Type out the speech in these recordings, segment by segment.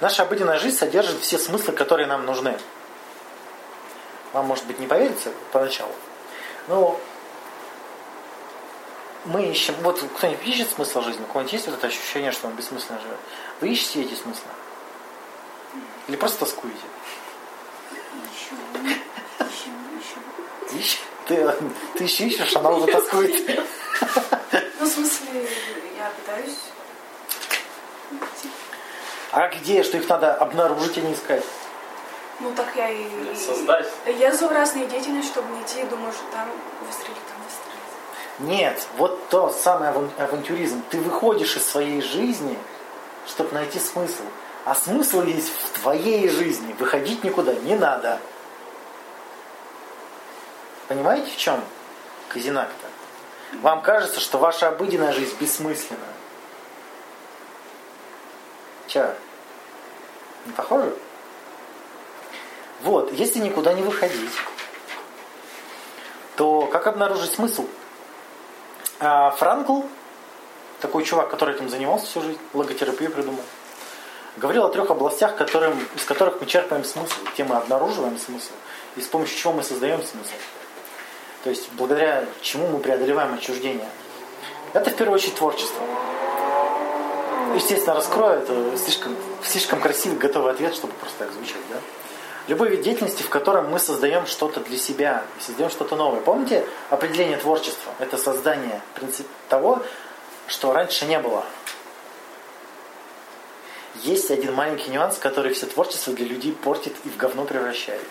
Наша обыденная жизнь содержит все смыслы, которые нам нужны. Вам, может быть, не поверится поначалу. Но мы ищем, вот кто-нибудь ищет смысл жизни, у кого-нибудь есть вот это ощущение, что он бессмысленно живет? Вы ищете эти смыслы? Или просто тоскуете? Ищу, ищу, ищу. Ты, ты еще ищешь, она уже тоскует. Ну, в смысле, я пытаюсь. А где, что их надо обнаружить, а не искать? Ну, так я и... Создать. Я за разные деятельность, чтобы найти, думаю, что там выстрелить, там выстрелить. Нет, вот то самый аван- авантюризм. Ты выходишь из своей жизни, чтобы найти смысл. А смысл есть в твоей жизни. Выходить никуда не надо. Понимаете, в чем казинак-то? Вам кажется, что ваша обыденная жизнь бессмысленна. Че? Не похоже? Вот, если никуда не выходить, то как обнаружить смысл? А Франкл, такой чувак, который этим занимался всю жизнь, логотерапию придумал, говорил о трех областях, которым, из которых мы черпаем смысл, где мы обнаруживаем смысл, и с помощью чего мы создаем смысл. То есть благодаря чему мы преодолеваем отчуждение. Это в первую очередь творчество. Естественно, раскрою, это слишком, слишком красивый готовый ответ, чтобы просто так звучать. Да? Любой вид деятельности, в котором мы создаем что-то для себя, создаем что-то новое. Помните определение творчества? Это создание принцип того, что раньше не было. Есть один маленький нюанс, который все творчество для людей портит и в говно превращает.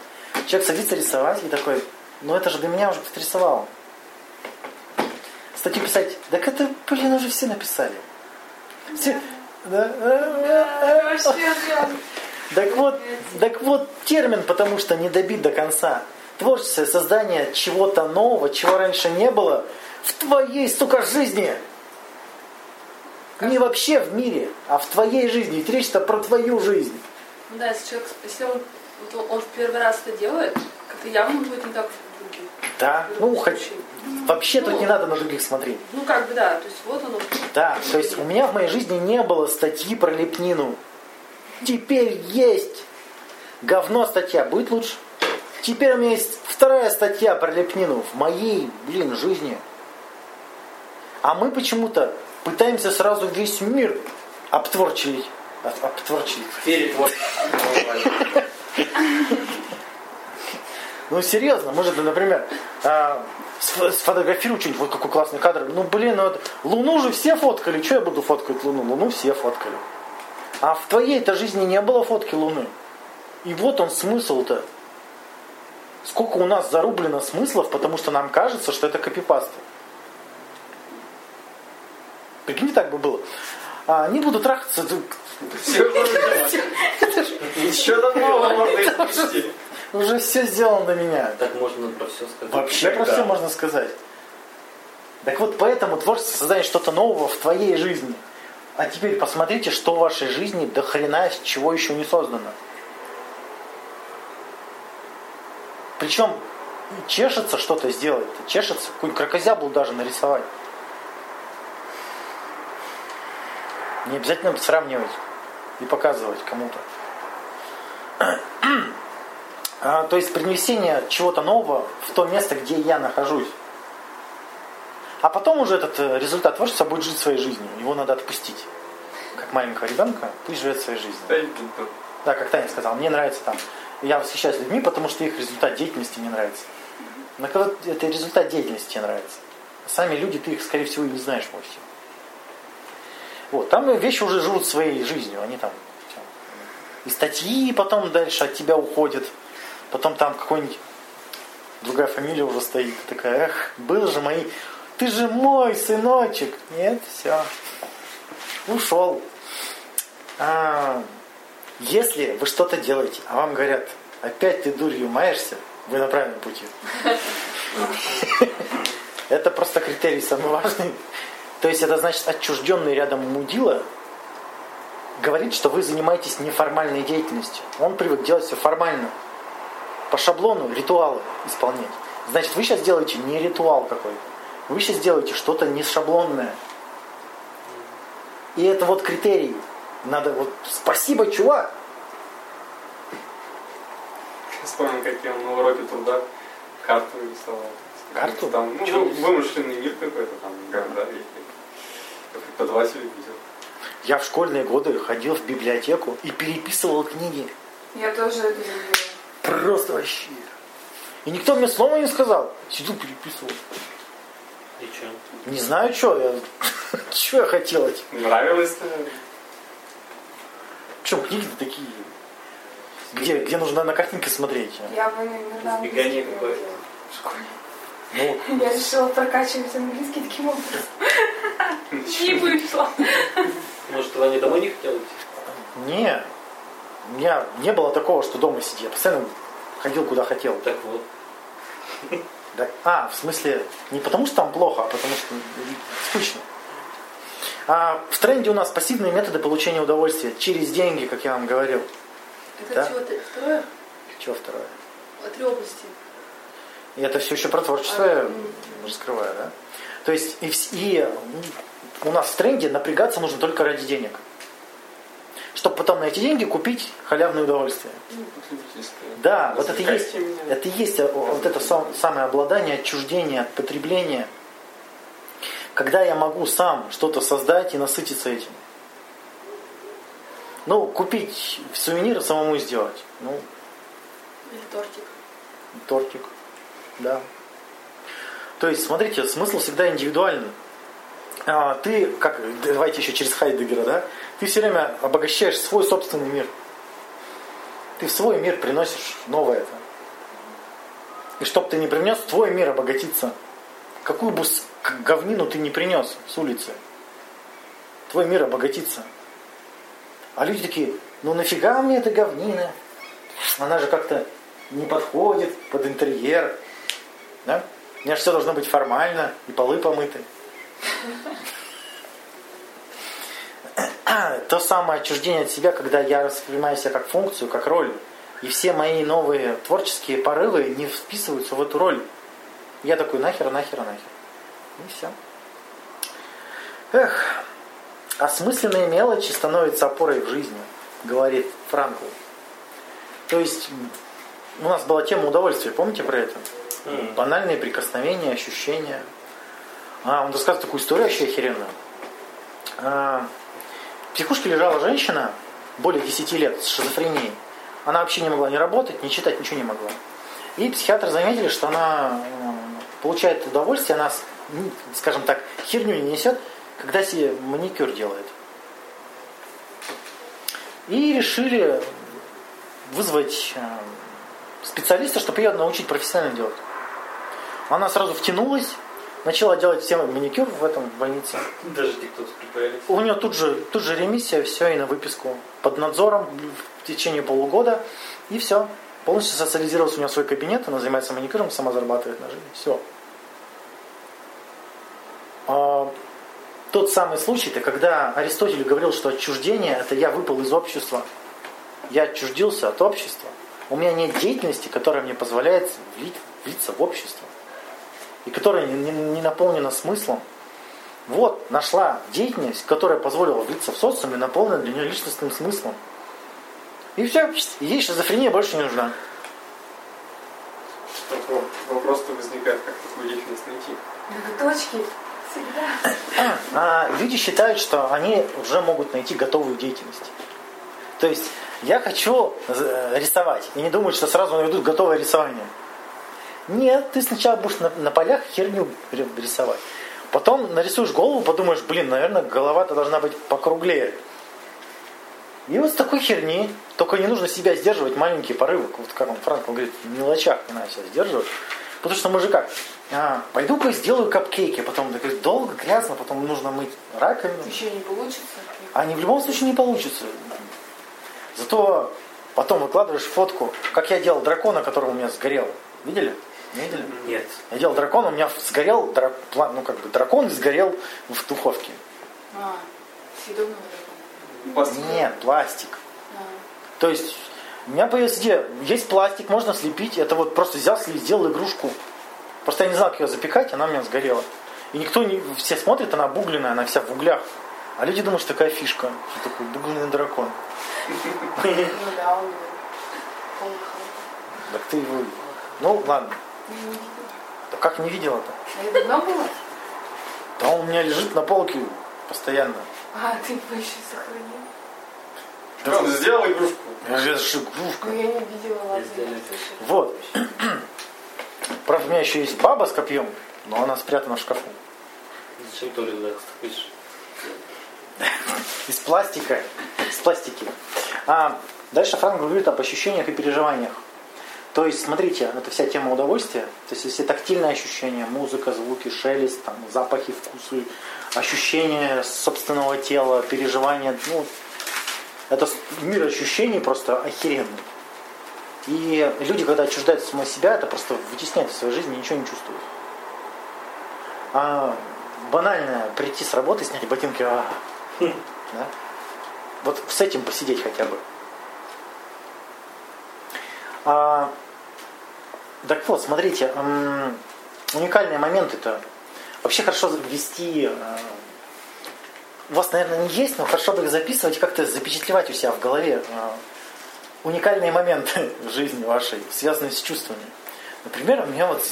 Человек садится рисовать и такой, ну это же для меня уже кто-то рисовал. Статью писать, так это, блин, уже все написали. Все, да, Вообще, прям. Так вот, так вот термин, потому что не добит до конца. Творчество, создание чего-то нового, чего раньше не было в твоей, сука, жизни. Не вообще в мире, а в твоей жизни. Ведь речь-то про твою жизнь. Ну да, если человек, если он, он, в первый раз это делает, как-то явно будет не так. Да, ну, хоть, вообще тут не надо на других смотреть. Ну как бы да, то есть вот оно. Да, то есть у меня в моей жизни не было статьи про лепнину. Теперь есть. Говно статья, будет лучше. Теперь у меня есть вторая статья про лепнину в моей, блин, жизни. А мы почему-то пытаемся сразу весь мир обтворчить. Об- Обтворчить. Ну серьезно, может, например, а, сф- сфотографирую что-нибудь, вот какой классный кадр. Ну блин, ну вот Луну же все фоткали, что я буду фоткать Луну? Луну все фоткали. А в твоей-то жизни не было фотки Луны. И вот он смысл-то. Сколько у нас зарублено смыслов, потому что нам кажется, что это копипасты. Прикиньте, так бы было. А, они будут трахаться. д- Еще давно можно испустить. Уже все сделано до меня. Так можно про все сказать. Вообще про Тогда. все можно сказать. Так вот, поэтому творчество создает что-то нового в твоей жизни. А теперь посмотрите, что в вашей жизни до хрена чего еще не создано. Причем чешется что-то сделать. Чешется, какую-нибудь крокозяблу даже нарисовать. Не обязательно сравнивать и показывать кому-то. А, то есть принесение чего-то нового в то место, где я нахожусь. А потом уже этот э, результат творчества будет жить своей жизнью. Его надо отпустить. Как маленького ребенка, пусть живет своей жизнью. Да, как Таня сказала, мне нравится там. Я восхищаюсь людьми, потому что их результат деятельности не нравится. Но когда это результат деятельности тебе нравится. Сами люди, ты их, скорее всего, и не знаешь вовсе. Вот, там вещи уже живут своей жизнью. Они там и статьи потом дальше от тебя уходят. Потом там какой-нибудь другая фамилия уже стоит. Такая, эх, был же мои. Ты же мой сыночек. Нет, все. Ушел. А, если вы что-то делаете, а вам говорят, опять ты дурью маешься, вы на правильном пути. Это просто критерий самый важный. То есть это значит отчужденный рядом мудила говорит, что вы занимаетесь неформальной деятельностью. Он привык делать все формально. По шаблону ритуалы исполнять. Значит, вы сейчас делаете не ритуал какой-то. Вы сейчас делаете что-то не шаблонное. И это вот критерий. Надо вот спасибо, чувак. Вспомнил, как я на уроке труда карту рисовал. Карту? Там, ну, вы- вымышленный мир какой-то там, города. Как преподаватель видел. Я в школьные годы ходил в библиотеку и переписывал книги. Я тоже это любила. Просто вообще. И никто мне слова не сказал. Сидел, переписывал. И что? Не знаю, что я... Что я хотел эти. Нравилось, наверное. Причем книги такие, где, где нужно на картинке смотреть. Я бы иногда какое-то. делала в школе. Ну, Я решила прокачивать английский таким образом. Не вышло. Может, вы не домой не хотел идти? не. У меня не было такого, что дома сидя. Я постоянно ходил куда хотел. Так вот. Да- а, в смысле, не потому что там плохо, а потому что скучно. А в тренде у нас пассивные методы получения удовольствия через деньги, как я вам говорил. Это Да. чего-то второе? Чего второе? А Три области. И это все еще про творчество я раскрываю, да? То есть и, и у нас в тренде напрягаться нужно только ради денег. Чтобы потом на эти деньги купить халявное удовольствие. Ну. Да, вот это и есть, меня. это и есть э, вот это сам- самое обладание, отчуждение от потребления. Когда я могу сам что-то создать и насытиться этим. Ну, купить сувениры самому сделать. Ну, Или тортик. тортик. Да. То есть, смотрите, смысл всегда индивидуальный. А, ты, как, давайте еще через Хайдегера, да? Ты все время обогащаешь свой собственный мир. Ты в свой мир приносишь новое. И чтоб ты не принес, твой мир обогатится. Какую бы говнину ты не принес с улицы, твой мир обогатится. А люди такие, ну нафига мне эта говнина? Она же как-то не подходит под интерьер. Да? У меня же все должно быть формально, и полы помыты. То самое отчуждение от себя, когда я воспринимаю себя как функцию, как роль. И все мои новые творческие порывы не вписываются в эту роль. Я такой, нахер, нахер, нахер. И все. Эх, осмысленные мелочи становятся опорой в жизни, говорит Франкл. То есть у нас была тема удовольствия, помните про это? Банальные прикосновения, ощущения. А, он рассказывает такую историю вообще охеренную. А, в психушке лежала женщина, более 10 лет, с шизофренией. Она вообще не могла ни работать, ни читать, ничего не могла. И психиатры заметили, что она э, получает удовольствие, она, скажем так, херню не несет, когда себе маникюр делает. И решили вызвать э, специалиста, чтобы ее научить профессионально делать. Она сразу втянулась, начала делать всем маникюр в этом больнице. Даже кто-то припаялись. У нее тут же, тут же ремиссия, все, и на выписку. Под надзором в течение полугода, и все. Полностью социализировался у нее свой кабинет, она занимается маникюром, сама зарабатывает на жизнь. Все. тот самый случай-то, когда Аристотель говорил, что отчуждение – это я выпал из общества. Я отчуждился от общества. У меня нет деятельности, которая мне позволяет влить, влиться в общество. И которая не, не- не наполнена смыслом. Вот, нашла деятельность, которая позволила влиться в социум и наполнена для нее личностным смыслом. И все, ей шизофрения больше не нужна. Вопрос-то возникает, как такую деятельность найти. Ноготочки всегда. А люди считают, что они уже могут найти готовую деятельность. То есть я хочу э, рисовать. И не думают, что сразу найдут готовое рисование. Нет, ты сначала будешь на, на полях херню ри- рисовать. Потом нарисуешь голову, подумаешь, блин, наверное, голова-то должна быть покруглее. И вот с такой херни, только не нужно себя сдерживать маленькие порывы. Вот как он, Франк, он говорит, в мелочах не надо себя сдерживать. Потому что мы же как, а, пойду-ка сделаю капкейки, потом такой долго, грязно, потом нужно мыть раковину. Еще не получится. Они в любом случае не получится. Зато потом выкладываешь фотку, как я делал дракона, который у меня сгорел. Видели? Не видели? Нет. Я делал дракона, у меня сгорел, дра- пла- ну как бы дракон и сгорел в духовке. А, съедобного дракона. Пластик. Нет, пластик. А. То есть у меня появилась идея, есть пластик, можно слепить. Это вот просто взял, сделал игрушку. Просто я не знал, как ее запекать, она у меня сгорела. И никто не, все смотрят, она обугленная, она вся в углях. А люди думают, что такая фишка, что такой бугульный дракон. Ну да, он полыхал. Так ты его... Ну, ладно. Я. Да как не видела-то? А это давно было? Да он у меня лежит на полке постоянно. А, ты его еще сохранил. Да он сделал игрушку. Я же игрушка. Ну я не видела, я слышала. Вот. Правда, у меня еще есть баба с копьем, но она спрятана в шкафу. Зачем ты туда пишешь? Из пластика. Из пластики. А, дальше Франк говорит об ощущениях и переживаниях. То есть, смотрите, это вся тема удовольствия. То есть, если тактильные ощущения, музыка, звуки, шелест, там, запахи, вкусы, ощущения собственного тела, переживания, ну, это мир ощущений просто охеренный. И люди, когда отчуждаются самого себя, это просто вытесняет из своей жизни, ничего не чувствуют. А банальное прийти с работы, снять ботинки, а, да? Вот с этим посидеть хотя бы. А, так вот, смотрите, уникальные моменты-то. Вообще хорошо ввести... э, У вас, наверное, не есть, но хорошо бы их записывать, как-то запечатлевать у себя в голове э, уникальные моменты в жизни вашей, связанные с чувствами. Например, у меня вот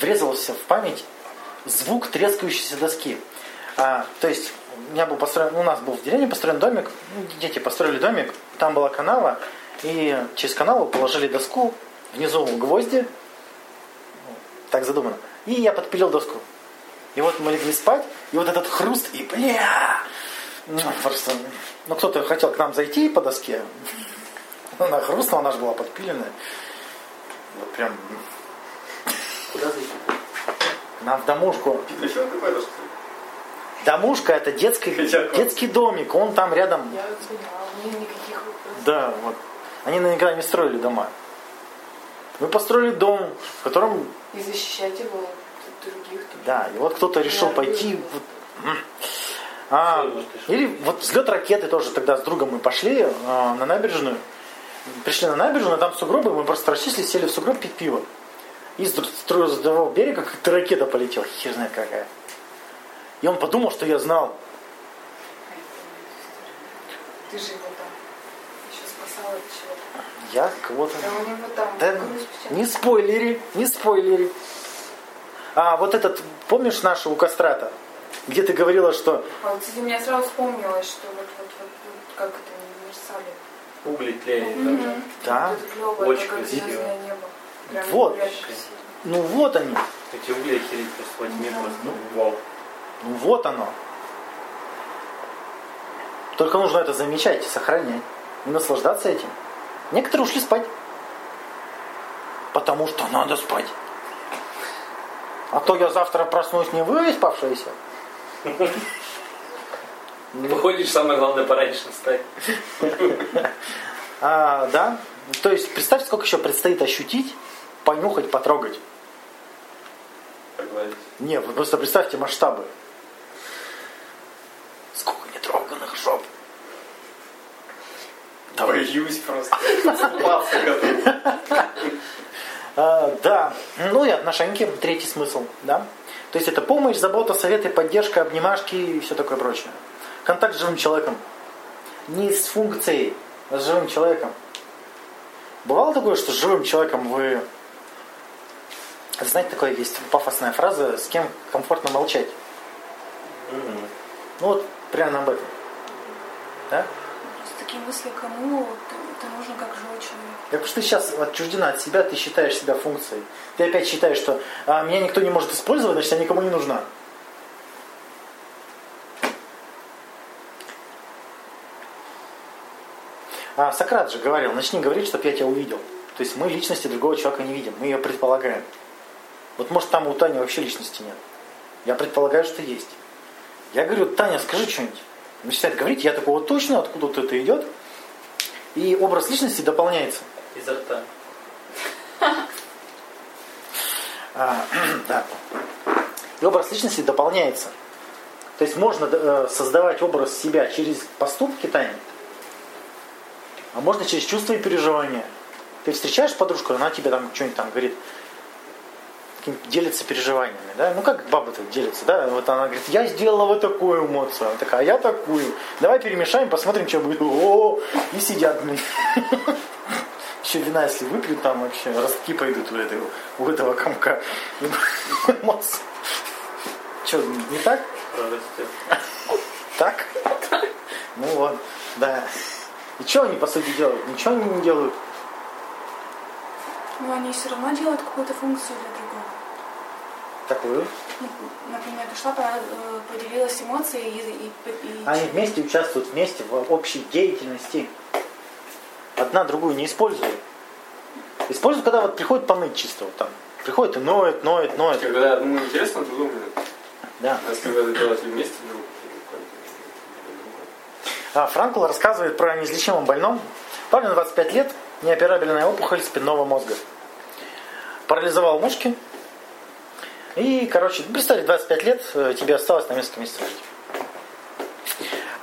врезался в память звук трескающейся доски. А, то есть у меня был построен, у нас был в деревне построен домик, дети построили домик, там была канава, и через канаву положили доску, внизу гвозди, так задумано, и я подпилил доску. И вот мы легли спать, и вот этот хруст, и бля, ну, просто, ну кто-то хотел к нам зайти по доске, она хрустнула, она же была подпиленная. Вот прям Куда зайти? нам в домушку. Домушка это детский, детский домик, он там рядом. Я поняла, у меня никаких вопросов. Да, вот. Они наверняка не строили дома. Мы построили дом, в котором, И защищать его от других. да, и вот кто-то решил Да, пойти. вот. А, или вот взлет ракеты тоже тогда с другом мы пошли а, на набережную. Пришли на набережную, там сугробы, мы просто расчислили, сели в сугроб пить пиво. И с, с другого берега как-то ракета полетела, хер знает какая. И он подумал, что я знал. Ты же его там еще спасала от чего-то. Я кого-то... Да Да не спойлери, не спойлери. А вот этот, помнишь нашу у Кастрата? Где ты говорила, что А вот, кстати, у меня сразу вспомнилось, что вот, вот, вот, вот как это универсали. Угли тлеют. там. да, Очень красиво. Вот. ну вот они, Эти угли охереть просто тьме Да. просто. Вау. ну вот оно. Только нужно это замечать, сохранять и наслаждаться этим. Некоторые ушли спать. Потому что надо спать. А то я завтра проснусь не вы, спавшиеся. Выходишь, самое главное, пораньше встать. А, да. То есть представьте, сколько еще предстоит ощутить, понюхать, потрогать. Не, вы просто представьте масштабы. Давай. Боюсь просто. А, да. Ну и отношеньки, третий смысл, да. То есть это помощь, забота, советы, поддержка, обнимашки и все такое прочее. Контакт с живым человеком. Не с функцией, а с живым человеком. Бывало такое, что с живым человеком вы... Знаете, такое есть пафосная фраза, с кем комфортно молчать. Ну вот прямо об этом. Да? Такие мысли кому это нужно как живой человек. Потому что ты сейчас отчуждена от себя, ты считаешь себя функцией. Ты опять считаешь, что а, меня никто не может использовать, значит, я никому не нужна. А Сократ же говорил, начни говорить, чтобы я тебя увидел. То есть мы личности другого человека не видим, мы ее предполагаем. Вот может там у Тани вообще личности нет. Я предполагаю, что есть. Я говорю, Таня, скажи что-нибудь. Начинает говорить, я такой, вот точно, откуда это идет. И образ личности дополняется. Изо рта. А, да. И образ личности дополняется. То есть можно э, создавать образ себя через поступки Тани, а можно через чувства и переживания. Ты встречаешь подружку, она тебе там что-нибудь там говорит, делится переживаниями, да? Ну как баба-то делится, да? Вот она говорит, я сделала вот такую эмоцию, она такая, а я такую. Давай перемешаем, посмотрим, что будет. О, и сидят, блин. Еще вина, если выпьют, там вообще ростки пойдут у этого, у этого комка. Эмоций. Что, не так? Так? Ну вот, да. И что они по сути делают? Ничего они не делают. Но они все равно делают какую-то функцию для. Такую. Ну, например, пришла, э, поделилась эмоцией и, и- и- Они вместе участвуют вместе в общей деятельности. Одна другую не использует. Используют, когда вот приходит поныть чисто вот там. Приходит и ноет, ноет, ноет. Когда одному интересно, то думает. Да. А когда это делать вместе, друг, А Франкл рассказывает про неизлечимом больном. Парню 25 лет, неоперабельная опухоль спинного мозга. Парализовал мушки. И, короче, ну, представьте, 25 лет, э, тебе осталось на месяцев жить.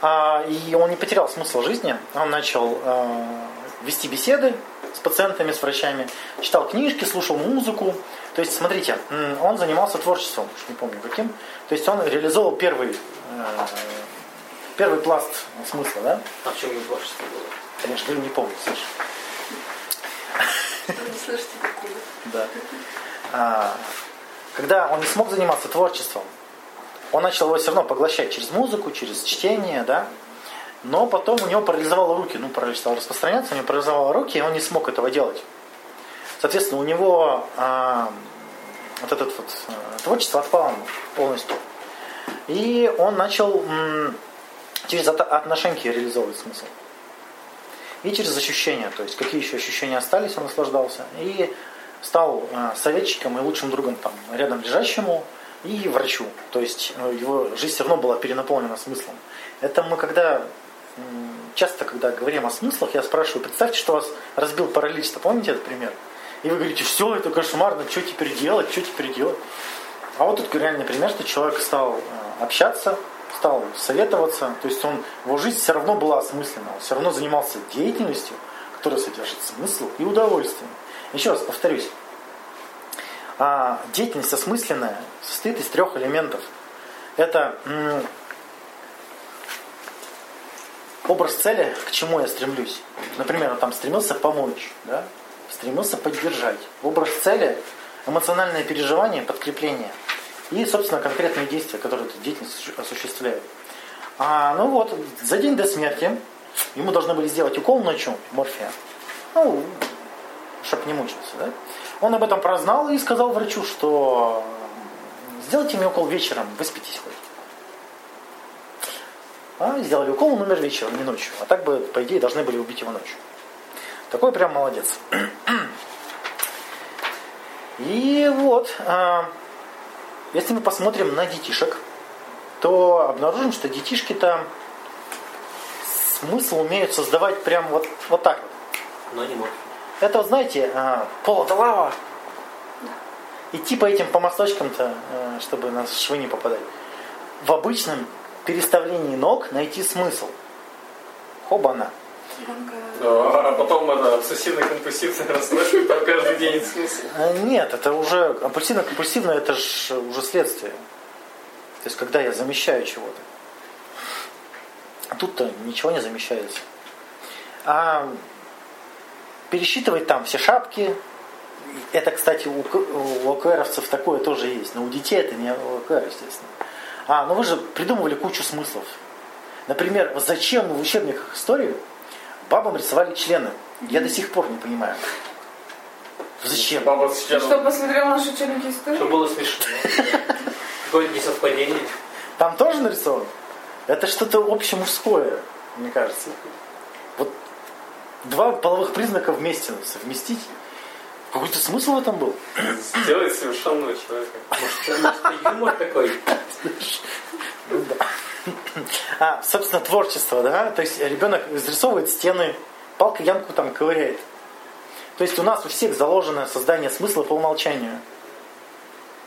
А, и он не потерял смысл жизни. Он начал э, вести беседы с пациентами, с врачами, читал книжки, слушал музыку. То есть, смотрите, он занимался творчеством, уж не помню каким. То есть он реализовал первый, э, первый пласт смысла, да? А в чем его творчество было? Конечно, не помню. Вы не слышите. Да. Когда он не смог заниматься творчеством, он начал его все равно поглощать через музыку, через чтение, да. Но потом у него парализовало руки, ну, паралич стал распространяться, у него парализовало руки, и он не смог этого делать. Соответственно, у него а, вот это вот творчество отпало полностью. И он начал м, через от- отношеньки реализовывать смысл. И через ощущения, то есть какие еще ощущения остались, он наслаждался. И стал э, советчиком и лучшим другом там, рядом лежащему и врачу. То есть э, его жизнь все равно была перенаполнена смыслом. Это мы когда часто, когда говорим о смыслах, я спрашиваю, представьте, что вас разбил паралич, помните этот пример? И вы говорите, все, это кошмарно, что теперь делать, что теперь делать? А вот тут реальный пример, что человек стал э, общаться, стал советоваться, то есть он, его жизнь все равно была осмысленна, он все равно занимался деятельностью, которая содержит смысл и удовольствие. Еще раз повторюсь, а, деятельность осмысленная состоит из трех элементов. Это образ цели, к чему я стремлюсь. Например, там стремился помочь, да? стремился поддержать. Образ цели, эмоциональное переживание, подкрепление. И, собственно, конкретные действия, которые эту деятельность осу- осуществляют. А, ну вот, за день до смерти ему должны были сделать укол ночью морфия. Ну, чтобы не мучился. Да? Он об этом прознал и сказал врачу, что сделайте мне укол вечером, выспитесь хоть. А, сделали укол, он умер вечером, не ночью. А так бы, по идее, должны были убить его ночью. Такой прям молодец. И вот, а, если мы посмотрим на детишек, то обнаружим, что детишки-то смысл умеют создавать прям вот, вот так. Но не морфий. Это вот знаете, а, пол это лава. Идти по этим по мосточкам-то, э, чтобы на швы не попадать. В обычном переставлении ног найти смысл. Хоба-на. Да, а потом это обсессивно-компульсивное расстройство, там каждый день смысл. А, Нет, это уже компульсивно-компульсивно, это же уже следствие. То есть, когда я замещаю чего-то. А тут-то ничего не замещается. А пересчитывать там все шапки, это, кстати, у, ОКРовцев такое тоже есть, но у детей это не ОКР, естественно. А, ну вы же придумывали кучу смыслов. Например, зачем в учебниках истории бабам рисовали члены? Я до сих пор не понимаю. Зачем? Баба с членом. что, посмотрел наши учебники истории? Чтобы было смешно. Какое-то несовпадение. Там тоже нарисовано? Это что-то общемужское, мне кажется. Два половых признака вместе совместить. Какой-то смысл в этом был? Сделать совершенного человека. Может, может, юмор такой. Ну да. А, собственно, творчество, да? То есть ребенок изрисовывает стены, палка ямку там ковыряет. То есть у нас у всех заложено создание смысла по умолчанию.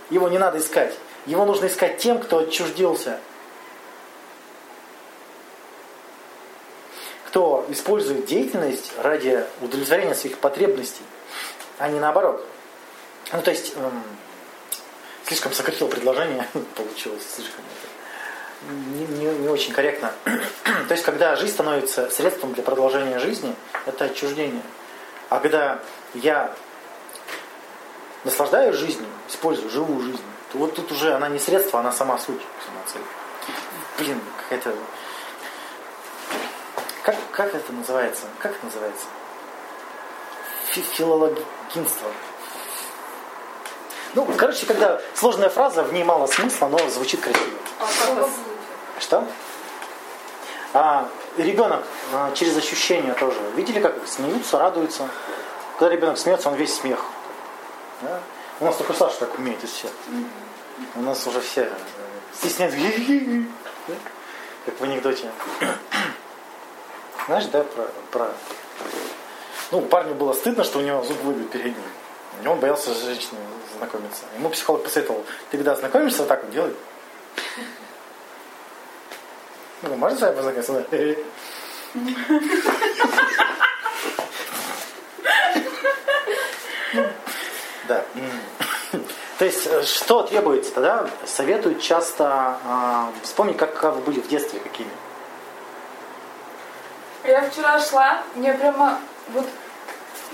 Его не надо искать. Его нужно искать тем, кто отчуждился. Кто использует деятельность ради удовлетворения своих потребностей, а не наоборот. Ну, то есть, эм, слишком сократил предложение, получилось слишком не, не- не очень корректно. То есть, когда жизнь становится средством для продолжения жизни, это отчуждение. А когда я наслаждаюсь жизнью, использую живую жизнь, то вот тут уже она не средство, она сама суть, сама цель. Блин, какая-то... Как, как это называется? Как это называется? Фи- Филологинство. Ну, короче, когда сложная фраза, в ней мало смысла, но звучит красиво. А вас- Что? А, ребенок а, через ощущения тоже. Видели, как смеются, радуются? Когда ребенок смеется, он весь смех. Да? У нас только Саша так умеет из всех. У нас уже все э, стесняются. Как в анекдоте. Знаешь, да, про, про... Ну, парню было стыдно, что у него зуб выбит передний. И он боялся с женщиной знакомиться. Ему психолог посоветовал, ты когда знакомишься, так вот делай. Ну, можно с вами познакомиться? Да. То есть, э, что требуется тогда? Советуют часто а, вспомнить, как, как вы были в детстве какими. Я вчера шла, мне прямо вот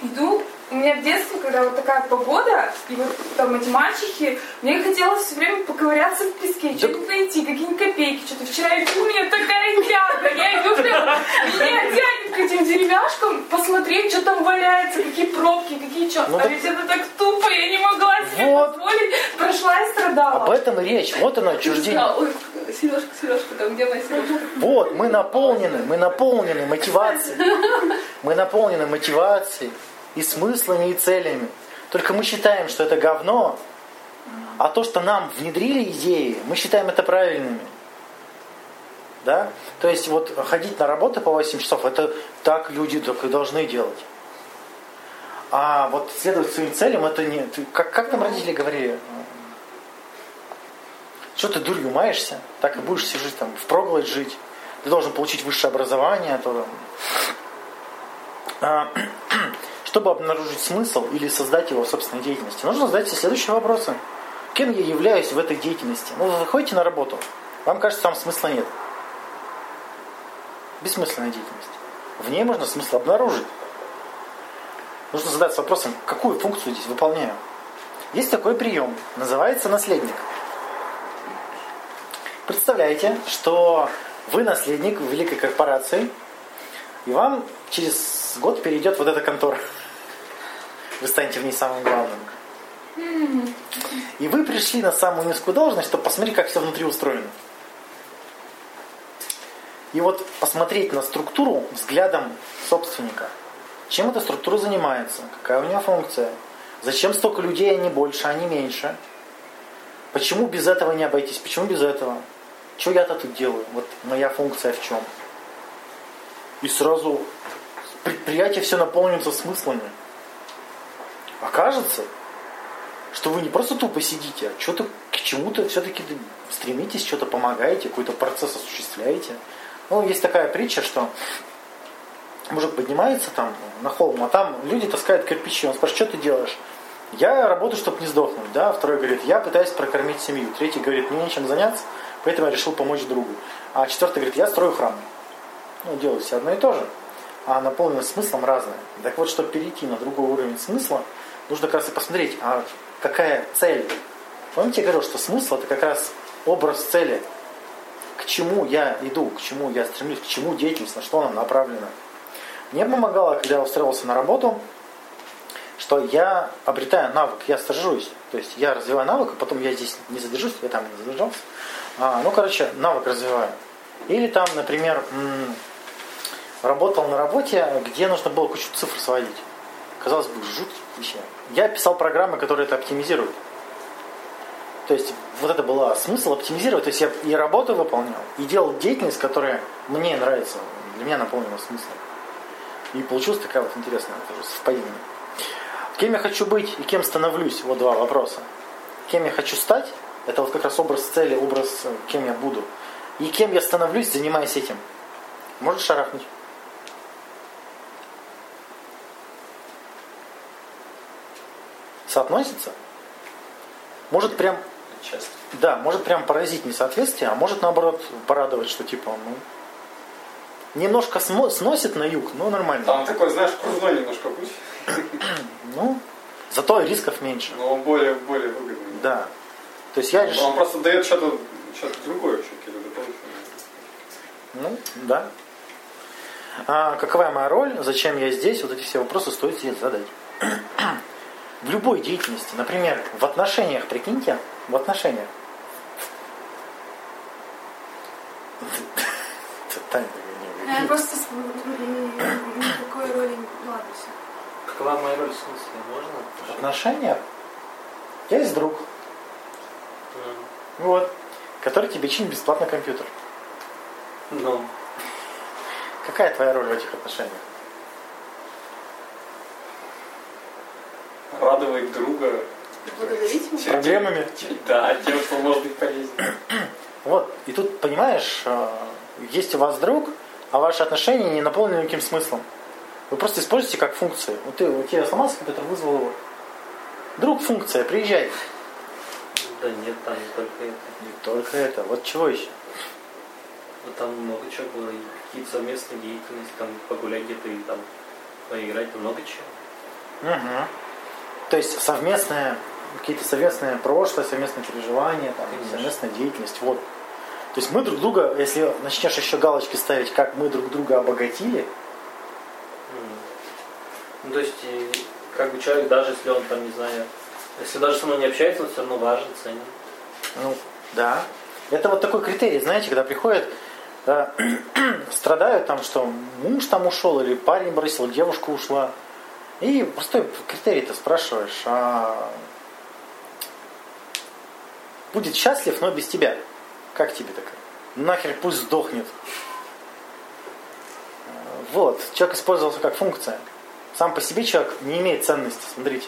иду, у меня в детстве, когда вот такая погода, и вот там эти мальчики, мне хотелось все время поковыряться в песке, что-нибудь найти, какие-нибудь копейки, что-то. Вчера у меня такая тяга, я иду прямо, меня тянет к этим деревяшкам, посмотреть, что там валяется, какие пробки, какие что. Ну а так- ведь это так тупо, я не могла себе Вот. позволить, прошла и страдала. Об этом и речь. Вот оно, отчуждение. Ой, Сережка, Сережка, там где моя Сережка? Вот, мы наполнены, мы наполнены мотивацией. Мы наполнены мотивацией и смыслами, и целями. Только мы считаем, что это говно, а то, что нам внедрили идеи, мы считаем это правильными. Да? То есть вот ходить на работу по 8 часов, это так люди только и должны делать. А вот следовать своим целям, это не... как, как там родители говорили? Что ты дурью маешься? Так и будешь всю жизнь там впроголодь жить. Ты должен получить высшее образование. а То, там. Чтобы обнаружить смысл или создать его в собственной деятельности, нужно задать себе следующие вопросы. Кем я являюсь в этой деятельности? Ну, вы выходите на работу, вам кажется, там смысла нет. Бессмысленная деятельность. В ней можно смысл обнаружить. Нужно задаться вопросом, какую функцию здесь выполняю. Есть такой прием, называется наследник. Представляете, что вы наследник великой корпорации, и вам через год перейдет вот эта контора. Вы станете в ней самым главным. И вы пришли на самую низкую должность, чтобы посмотреть, как все внутри устроено. И вот посмотреть на структуру взглядом собственника. Чем эта структура занимается? Какая у нее функция? Зачем столько людей, а не больше, а не меньше? Почему без этого не обойтись? Почему без этого? Что я-то тут делаю? Вот моя функция в чем? И сразу предприятие все наполнится смыслами. Окажется, что вы не просто тупо сидите, а что-то к чему-то все-таки стремитесь, что-то помогаете, какой-то процесс осуществляете. Ну, есть такая притча, что мужик поднимается там на холм, а там люди таскают кирпичи. Он спрашивает, что ты делаешь? Я работаю, чтобы не сдохнуть. Да? Второй говорит, я пытаюсь прокормить семью. Третий говорит, мне нечем заняться, поэтому я решил помочь другу. А четвертый говорит, я строю храм. Ну, делают все одно и то же. А наполненность смыслом разное. Так вот, чтобы перейти на другой уровень смысла, нужно как раз и посмотреть, а какая цель. Помните, я говорил, что смысл это как раз образ цели. К чему я иду, к чему я стремлюсь, к чему деятельность, на что она направлена. Мне помогало, когда я устраивался на работу, что я обретаю навык, я стажируюсь. То есть я развиваю навык, а потом я здесь не задержусь, я там не задержался. А, ну, короче, навык развиваю. Или там, например, работал на работе, где нужно было кучу цифр сводить. Казалось бы, жуткие вещи. Я писал программы, которые это оптимизируют. То есть вот это был смысл оптимизировать. То есть я и работу выполнял, и делал деятельность, которая мне нравится, для меня наполнена смыслом. И получилось такая вот интересная совпадение. Кем я хочу быть и кем становлюсь? Вот два вопроса. Кем я хочу стать? Это вот как раз образ цели, образ, э, кем я буду. И кем я становлюсь, занимаясь этим. Можешь шарахнуть? Соотносится? Может прям часто. Да, может прям поразить несоответствие, а может наоборот порадовать, что типа, ну, немножко сносит на юг, но нормально. Там такой, знаешь, крузной немножко путь, Ну, зато рисков меньше. но он более, более выгодный. Да. То есть я решил, Он просто дает что-то что другое еще, какие-то дополнительные. ну, да. А какова моя роль, зачем я здесь, вот эти все вопросы стоит себе задать. В любой деятельности, например, в отношениях, прикиньте, в отношениях. Таня не, Я просто никакой роли не ладно. Какова моя роль в смысле? Можно? В отношениях я есть друг, вот, который тебе чинит бесплатно компьютер. Ну, Какая твоя роль в этих отношениях? Радовать друга. Проблемами? Да, тем, что может быть полезен. Вот, и тут, понимаешь, э, есть у вас друг, а ваши отношения не наполнены никаким смыслом. Вы просто используете как функцию. Вот ты, у тебя сломался компьютер, вызвал его. Друг функция, приезжай. да нет, там не только это. Не только это, вот чего еще? Ну, там много чего было, и какие-то совместные деятельности, там погулять где-то и там поиграть, много чего. Мгм. То есть совместное, какие-то совместные прошлое, совместные переживания, там, Конечно. совместная деятельность. Вот. То есть мы друг друга, если начнешь еще галочки ставить, как мы друг друга обогатили. Ну, то есть, как бы человек, даже если он там, не знаю, если даже со мной не общается, он все равно важен, ценен. Ну, да. Это вот такой критерий, знаете, когда приходят, э, страдают там, что муж там ушел, или парень бросил, девушка ушла. И простой критерий ты спрашиваешь, а будет счастлив, но без тебя. Как тебе такая? Нахер пусть сдохнет. Вот, человек использовался как функция. Сам по себе человек не имеет ценности, смотрите.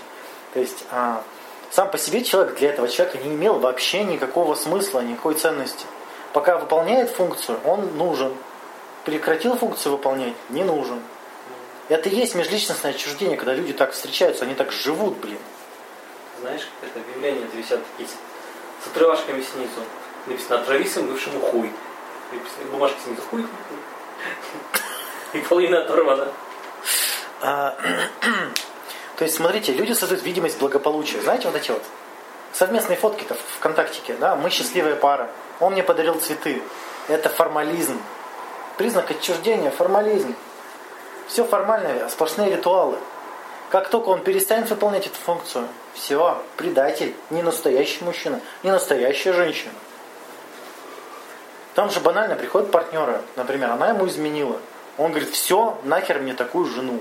То есть а, сам по себе человек для этого человека не имел вообще никакого смысла, никакой ценности. Пока выполняет функцию, он нужен. Прекратил функцию выполнять, не нужен. Это и есть межличностное отчуждение, когда люди так встречаются, они так живут, блин. Знаешь, как это объявление это висят такие с, отрывашками снизу. Написано «Отрави своему бывшему хуй». И написано, бумажка снизу хуй. И половина оторвана. А, то есть, смотрите, люди создают видимость благополучия. Знаете, вот эти вот совместные фотки-то в ВКонтактике, да, мы счастливая пара, он мне подарил цветы. Это формализм. Признак отчуждения, формализм. Все формальное, сплошные ритуалы. Как только он перестанет выполнять эту функцию, все, предатель, не настоящий мужчина, не настоящая женщина. Там же банально приходят партнеры, например, она ему изменила. Он говорит, все, нахер мне такую жену.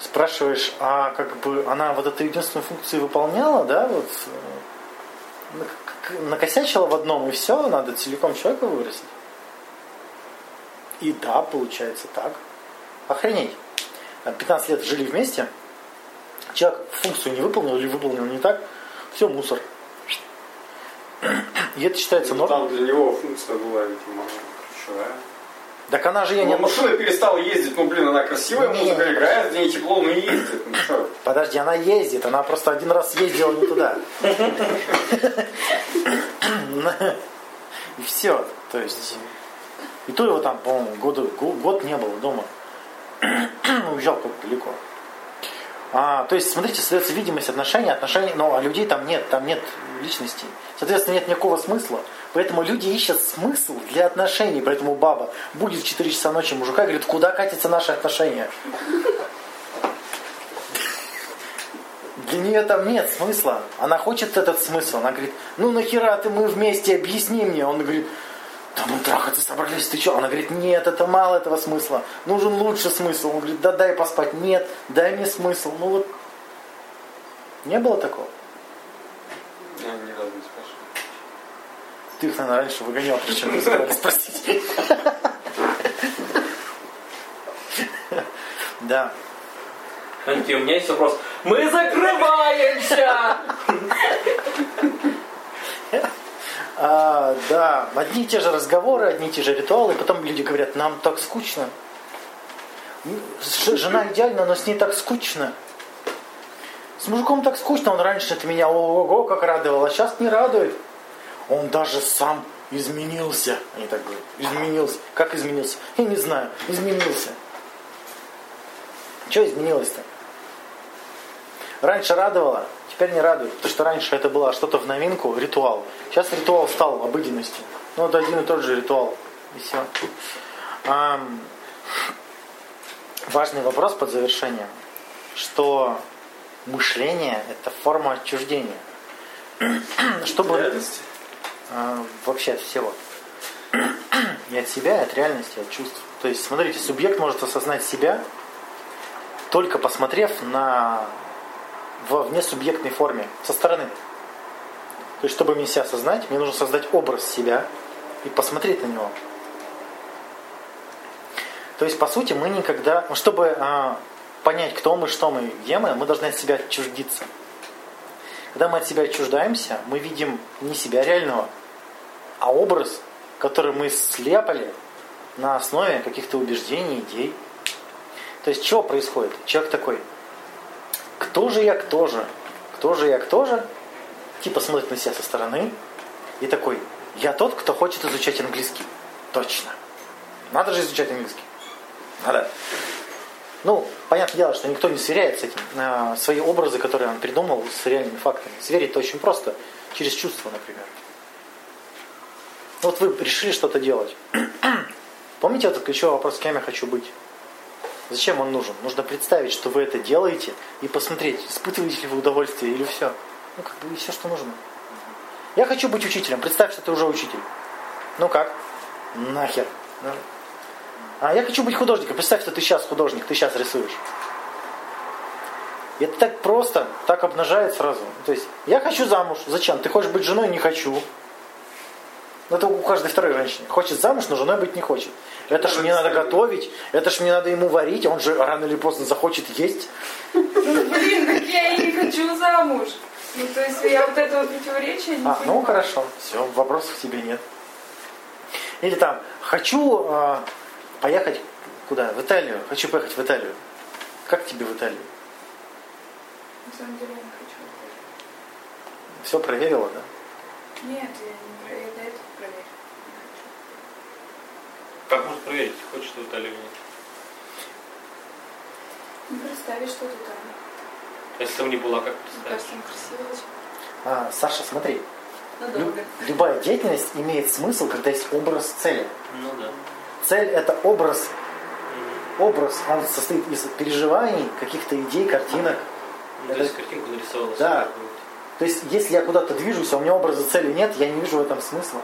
Спрашиваешь, а как бы она вот эту единственную функцию выполняла, да, вот э, накосячила в одном, и все, надо целиком человека выбросить. И да, получается так. Охренеть. А 15 лет жили вместе, человек функцию не выполнил или выполнил не так, все, мусор. И это считается Ну, нормой. там для него функция была, видимо, ключевая. Так она же не... Ну, машина перестала ездить, ну, блин, она красивая, Не, музыка не, играет, в ней тепло, ну, и ездит. Ну, что? Подожди, она ездит, она просто один раз ездила не туда. И все. То есть. И то его там, по-моему, год не было дома. Уезжал как-то далеко. А, то есть, смотрите, создается видимость отношений, отношений, но людей там нет, там нет личностей. Соответственно, нет никакого смысла. Поэтому люди ищут смысл для отношений. Поэтому баба будет в 4 часа ночи мужика и говорит, куда катятся наши отношения? Для нее там нет смысла. Она хочет этот смысл. Она говорит, ну нахера ты мы вместе, объясни мне. Он говорит, да мы трахаться собрались, ты что? Она говорит, нет, это мало этого смысла. Нужен лучший смысл. Он говорит, да дай поспать. Нет, дай мне смысл. Ну вот, не было такого. Я ни разу не спрашивал. Ты их, наверное, раньше выгонял, причем не успевали спросить. Да. Анти, у меня есть вопрос. Мы закрываемся! А, да, одни и те же разговоры, одни и те же ритуалы, потом люди говорят, нам так скучно. Ж- Жена идеальна, но с ней так скучно. С мужиком так скучно, он раньше от меня ого-го как радовал, а сейчас не радует. Он даже сам изменился. Они так говорят. Изменился. Как изменился? Я не знаю. Изменился. Что изменилось-то? Раньше радовало, теперь не радует. Потому что раньше это было что-то в новинку, ритуал. Сейчас ритуал стал обыденностью. Ну, это один и тот же ритуал. И все. Ам, важный вопрос под завершением, что мышление – это форма отчуждения. Чтобы Реальности. а, вообще от всего. И от себя, и от реальности, и от чувств. То есть, смотрите, субъект может осознать себя, только посмотрев на в внесубъектной форме, со стороны. То есть, чтобы мне себя осознать, мне нужно создать образ себя и посмотреть на него. То есть, по сути, мы никогда, ну, чтобы а, понять, кто мы, что мы, где мы, мы должны от себя отчуждиться. Когда мы от себя отчуждаемся, мы видим не себя реального, а образ, который мы слепали на основе каких-то убеждений, идей. То есть, что происходит? Человек такой, кто же я, кто же? Кто же я, кто же? Типа смотрит на себя со стороны и такой, я тот, кто хочет изучать английский. Точно. Надо же изучать английский. Надо. Ну, понятное дело, что никто не сверяет с этим э, свои образы, которые он придумал, с реальными фактами. Сверить-то очень просто, через чувства, например. Вот вы решили что-то делать. Помните этот ключевой вопрос, кем я хочу быть? Зачем он нужен? Нужно представить, что вы это делаете, и посмотреть, испытываете ли вы удовольствие или все. Ну, как бы и все, что нужно. Я хочу быть учителем. Представь, что ты уже учитель. Ну как? Нахер. А я хочу быть художником. Представь, что ты сейчас художник, ты сейчас рисуешь. Это так просто, так обнажает сразу. То есть, я хочу замуж. Зачем? Ты хочешь быть женой? Не хочу. Ну, Это у каждой второй женщины. Хочет замуж, но женой быть не хочет. Это ж мне надо готовить, это ж мне надо ему варить, он же рано или поздно захочет есть. Ну, блин, так я и не хочу замуж. Ну, то есть я вот это вот противоречие не А, ну хорошо, все, вопросов к тебе нет. Или там, хочу э, поехать куда? В Италию. Хочу поехать в Италию. Как тебе в Италию? На самом деле я не хочу. Все проверила, да? Нет, я не про- я до этого проверю. Как можно проверить, хочешь ты Италию или нет? Не представить, что ты там. А Если там не была, как Мне представить? кажется, он красивый очень. А, Саша, смотри, лю- Надолго. любая деятельность имеет смысл, когда есть образ цели. Ну да. Цель это образ, образ, он состоит из переживаний, каких-то идей, картинок. Ну, Это- то есть картинку нарисовала. Да. То есть, если я куда-то движусь, а у меня образа цели нет, я не вижу в этом смысла.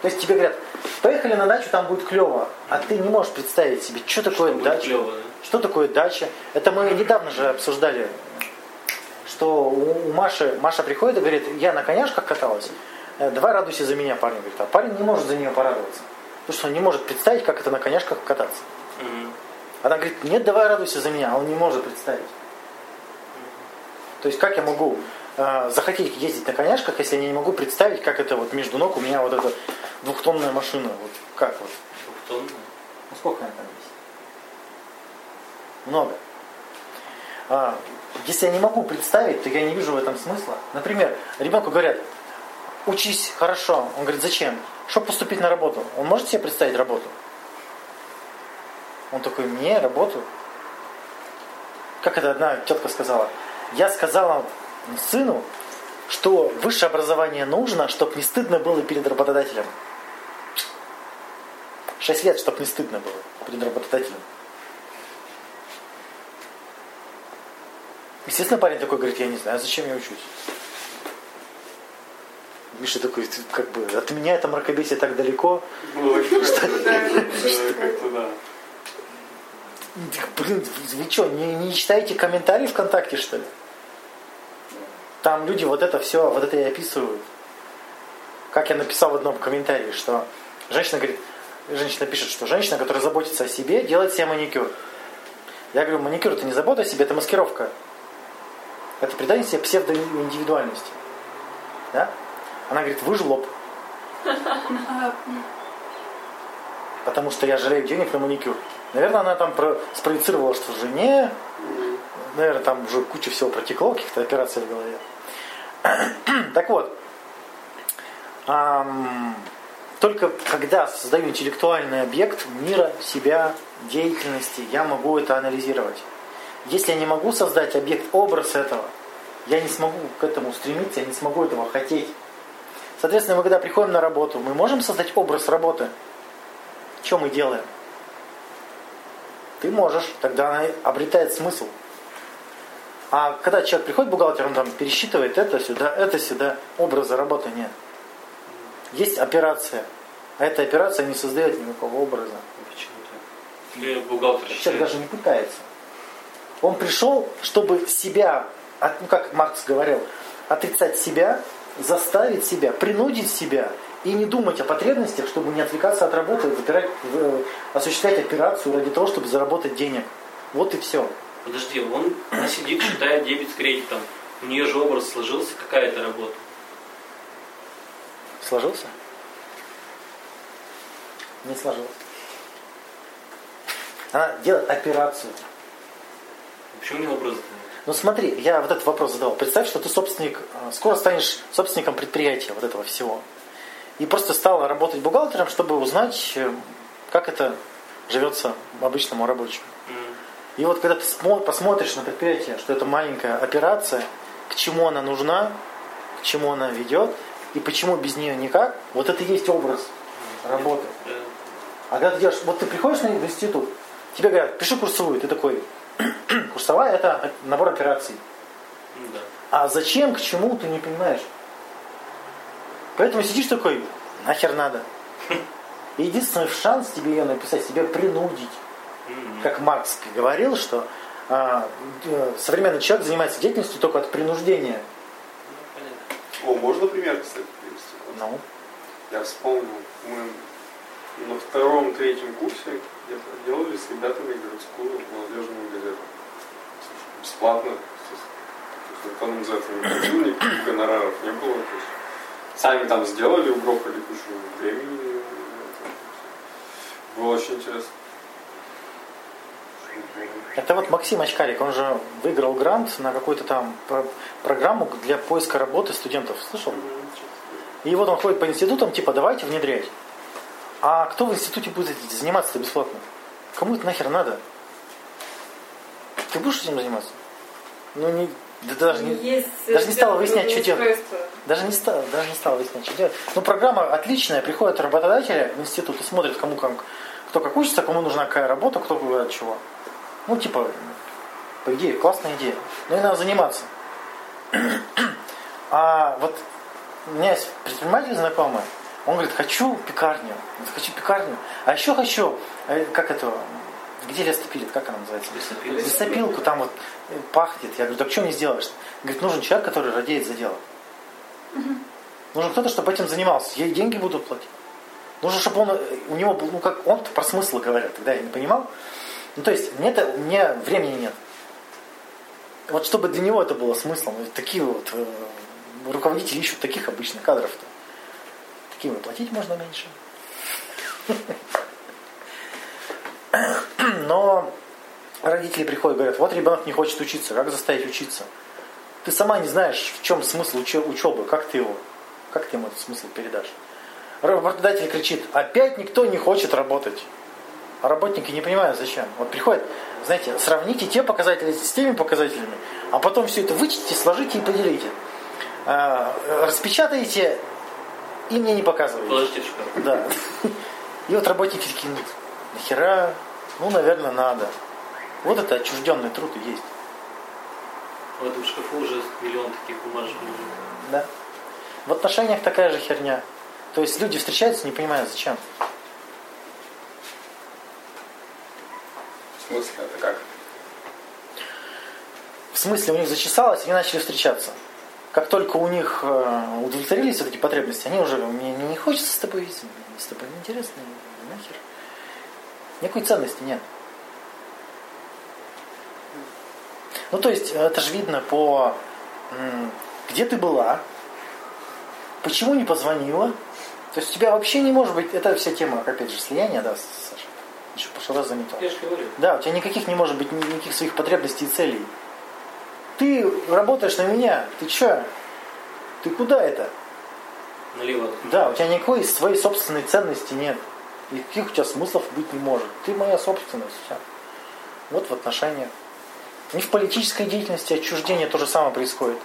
То есть тебе говорят, поехали на дачу, там будет клево, а ты не можешь представить себе, что такое Будет дача. клево, да? Что такое дача? Это мы недавно же обсуждали, что у Маши, Маша приходит и говорит, я на коняшках каталась, э, давай радуйся за меня, парень. Говорит, а парень не может за нее порадоваться. Потому что он не может представить, как это на коняшках кататься. Она говорит, нет, давай радуйся за меня, а он не может представить. То есть как я могу э, захотеть ездить на коняшках, если я не могу представить, как это вот между ног у меня вот эта двухтонная машина. Вот как вот? Двухтонная. Ну сколько она там есть? Много. А, если я не могу представить, то я не вижу в этом смысла. Например, ребенку говорят, учись хорошо. Он говорит, зачем? Чтобы поступить на работу. Он может себе представить работу? Он такой, мне работу? Как это одна тетка сказала? Я сказала сыну, что высшее образование нужно, чтобы не стыдно было перед работодателем. Шесть лет, чтобы не стыдно было перед работодателем. Естественно, парень такой говорит, я не знаю, зачем я учусь. Миша такой, «Ты как бы, от меня это мракобесие так далеко. Блин, вы что, не читаете комментарии ВКонтакте, что ли? Там люди вот это все, вот это и описывают. Как я написал в одном комментарии, что женщина говорит, женщина пишет, что женщина, которая заботится о себе, делает себе маникюр. Я говорю, маникюр это не забота о себе, это маскировка. Это придание себе псевдоиндивидуальности. Да? Она говорит, вы жлоб. Потому что я жалею денег на маникюр. Наверное, она там про- спроецировала, что жене наверное, там уже куча всего протекло, каких-то операций в голове. Так вот, ам, только когда создаю интеллектуальный объект мира, себя, деятельности, я могу это анализировать. Если я не могу создать объект, образ этого, я не смогу к этому стремиться, я не смогу этого хотеть. Соответственно, мы когда приходим на работу, мы можем создать образ работы. Что мы делаем? Ты можешь, тогда она обретает смысл. А когда человек приходит, бухгалтер, он там пересчитывает это сюда, это сюда, образа работы нет. Есть операция, а эта операция не создает никакого образа. Почему-то. Бухгалтер Человек даже не пытается. Он пришел, чтобы себя, ну как Маркс говорил, отрицать себя, заставить себя, принудить себя и не думать о потребностях, чтобы не отвлекаться от работы, выбирать, в- осуществлять операцию ради того, чтобы заработать денег. Вот и все. Подожди, он сидит, считает дебет с кредитом. У нее же образ сложился, какая это работа. Сложился? Не сложился. Она делает операцию. Почему не образ? Ну смотри, я вот этот вопрос задал. Представь, что ты собственник, э, скоро станешь собственником предприятия вот этого всего. И просто стал работать бухгалтером, чтобы узнать, э, как это живется обычному рабочему. И вот когда ты смо- посмотришь на предприятие, что это маленькая операция, к чему она нужна, к чему она ведет, и почему без нее никак, вот это и есть образ работы. А когда ты делаешь, вот ты приходишь на в институт, тебе говорят, пиши курсовую, ты такой, курсовая это набор операций. Да. А зачем, к чему, ты не понимаешь. Поэтому сидишь такой, нахер надо. И единственный шанс тебе ее написать, тебя принудить. Как Маркс говорил, что а, э, современный человек занимается деятельностью только от принуждения. Ну. О, можно пример, кстати, привести? Ну, Я вспомнил, мы на втором-третьем курсе где-то делали с ребятами городскую молодежную газету. Бесплатно. нам за это никаких гонораров не было. То есть сами там сделали, угрохали кучу времени. Было очень интересно. Это вот Максим Очкарик, он же выиграл грант на какую-то там про- программу для поиска работы студентов. Слышал? И вот он ходит по институтам, типа, давайте внедрять. А кто в институте будет заниматься-то бесплатно? Кому это нахер надо? Ты будешь этим заниматься? Ну, не, да даже не, Есть даже не стала выяснять, что делать. даже не стал, даже не стал выяснять, что делать. Ну, программа отличная, приходят работодатели в институт и смотрят, кому как, кто как учится, кому нужна какая работа, кто от чего. Ну, типа, по идее, классная идея. Но и надо заниматься. А вот у меня есть предприниматель знакомый, он говорит, хочу пекарню, хочу пекарню, а еще хочу, э, как это, где лес пилит, как она называется? Лесопилка. Лесопилку, там вот э, пахнет. Я говорю, так что не сделаешь? Говорит, нужен человек, который радеет за дело. Нужен кто-то, чтобы этим занимался. Ей деньги будут платить. Нужно, чтобы он, э, у него был, ну как, он про смысл говорит, тогда я не понимал. Ну то есть, мне, -то, мне времени нет. Вот чтобы для него это было смыслом. Такие вот э, руководители ищут таких обычных кадров-то. Таким платить можно меньше. Но родители приходят и говорят, вот ребенок не хочет учиться, как заставить учиться? Ты сама не знаешь, в чем смысл учебы, как ты его, как ты ему этот смысл передашь? Работодатель кричит, опять никто не хочет работать. А работники не понимают, зачем. Вот приходят, знаете, сравните те показатели с теми показателями, а потом все это вычтите, сложите и поделите. А, Распечатаете и мне не показываете. В шкаф. Да. И вот работники такие, ну, нахера, ну, наверное, надо. Вот это отчужденный труд и есть. В этом шкафу уже миллион таких бумажек. Да. В отношениях такая же херня. То есть люди встречаются, не понимают, зачем. Смысле, это как? В смысле, у них зачесалось, они начали встречаться. Как только у них э, удовлетворились вот эти потребности, они уже, мне не хочется с тобой видеться, с тобой неинтересно, нахер. Никакой ценности нет. Ну, то есть, это же видно по, где ты была, почему не позвонила. То есть, у тебя вообще не может быть, это вся тема, опять же, слияния, да, Саша? Еще в прошлый раз заметил. Я же говорю. Да, у тебя никаких не может быть ни- никаких своих потребностей и целей. ты работаешь на меня, ты чё? Ты куда это? Налево. Да, у тебя никакой своей собственной ценности нет. И каких у тебя смыслов быть не может. Ты моя собственность. Всё. Вот в отношениях. И в политической деятельности отчуждение то же самое происходит.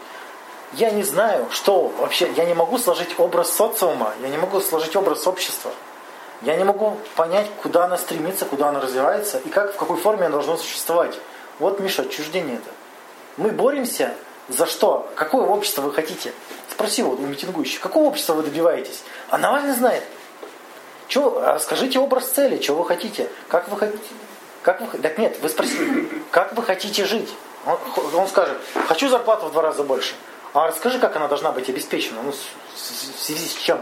Я не знаю, что вообще, я не могу сложить образ социума, я не могу сложить образ общества. Я не могу понять, куда она стремится, куда она развивается и как, в какой форме она должна существовать. Вот, Миша, отчуждение это. Мы боремся за что? Какое общество вы хотите? Спроси вот у митингующих, какого общества вы добиваетесь? А Навальный знает. Чё, а скажите образ цели, чего вы хотите? Как вы хотите? Как вы, так нет, вы спросите, как вы хотите жить? Он, он скажет, хочу зарплату в два раза больше. А расскажи, как она должна быть обеспечена? Ну, в связи с чем?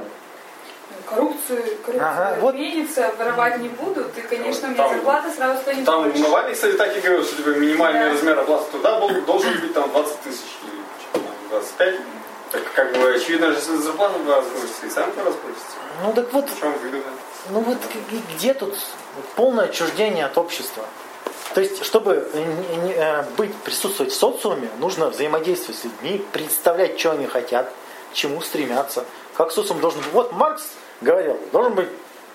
Коррупцию, Ага, вот. видится, воровать не буду, ты, конечно, у меня Там- зарплата сразу станет Там больше. Навальный, кстати, так и говорил, что типа, минимальный Да. размер оплаты труда был, должен быть там 20 тысяч или что-то там, 25. Так как бы очевидно, что если зарплата в два раза повысится, и сам по расплатится. Ну так вот, В чем выгода? ну вот где тут полное отчуждение от общества? То есть, чтобы э, быть, присутствовать в социуме, нужно взаимодействовать с людьми, представлять, что они хотят, к чему стремятся, как социум должен быть. Вот Маркс говорил, должен быть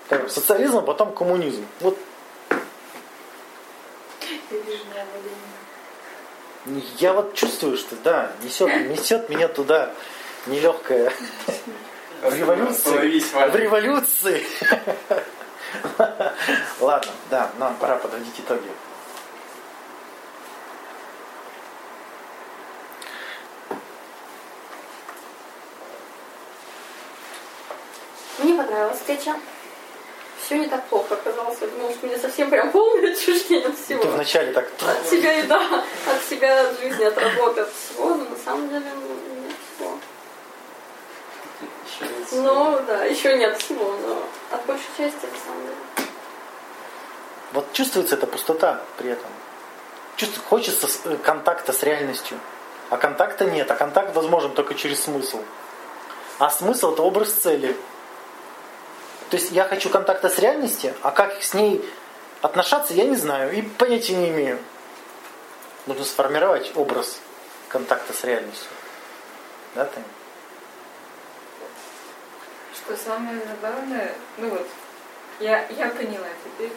как, социализм, а потом коммунизм. Вот Я вот чувствую, что да, несет, несет меня туда нелегкая в революции. В революции. Ладно, да, нам пора подводить итоги. Мне понравилась встреча. Все не так плохо оказалось. Я думала, что у меня совсем прям полное отчуждение от всего. ты вначале так От себя и да, от себя, от жизни, от работы, от всего. Но на самом деле ну. Ну да, еще нет всего, но от большей части на самом деле. Вот чувствуется эта пустота при этом. Чувств- хочется э, контакта с реальностью. А контакта нет. А контакт возможен только через смысл. А смысл это образ цели. То есть я хочу контакта с реальностью, а как с ней отношаться, я не знаю. И понятия не имею. Нужно сформировать образ контакта с реальностью. Да, Таня? Что самое забавное, ну вот, я, я поняла теперь.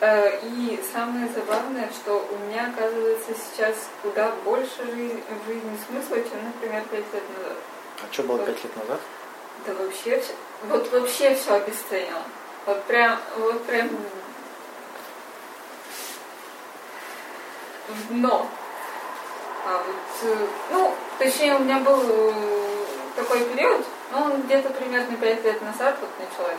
Э, И самое забавное, что у меня оказывается сейчас куда больше жизни, в жизни смысла, чем, например, пять лет назад. А что было пять лет назад? Да вообще, вот вообще все обесценило. Вот прям, вот прям в дно. А вот, э, ну, точнее, у меня был э, такой период, ну, он где-то примерно пять лет назад вот началась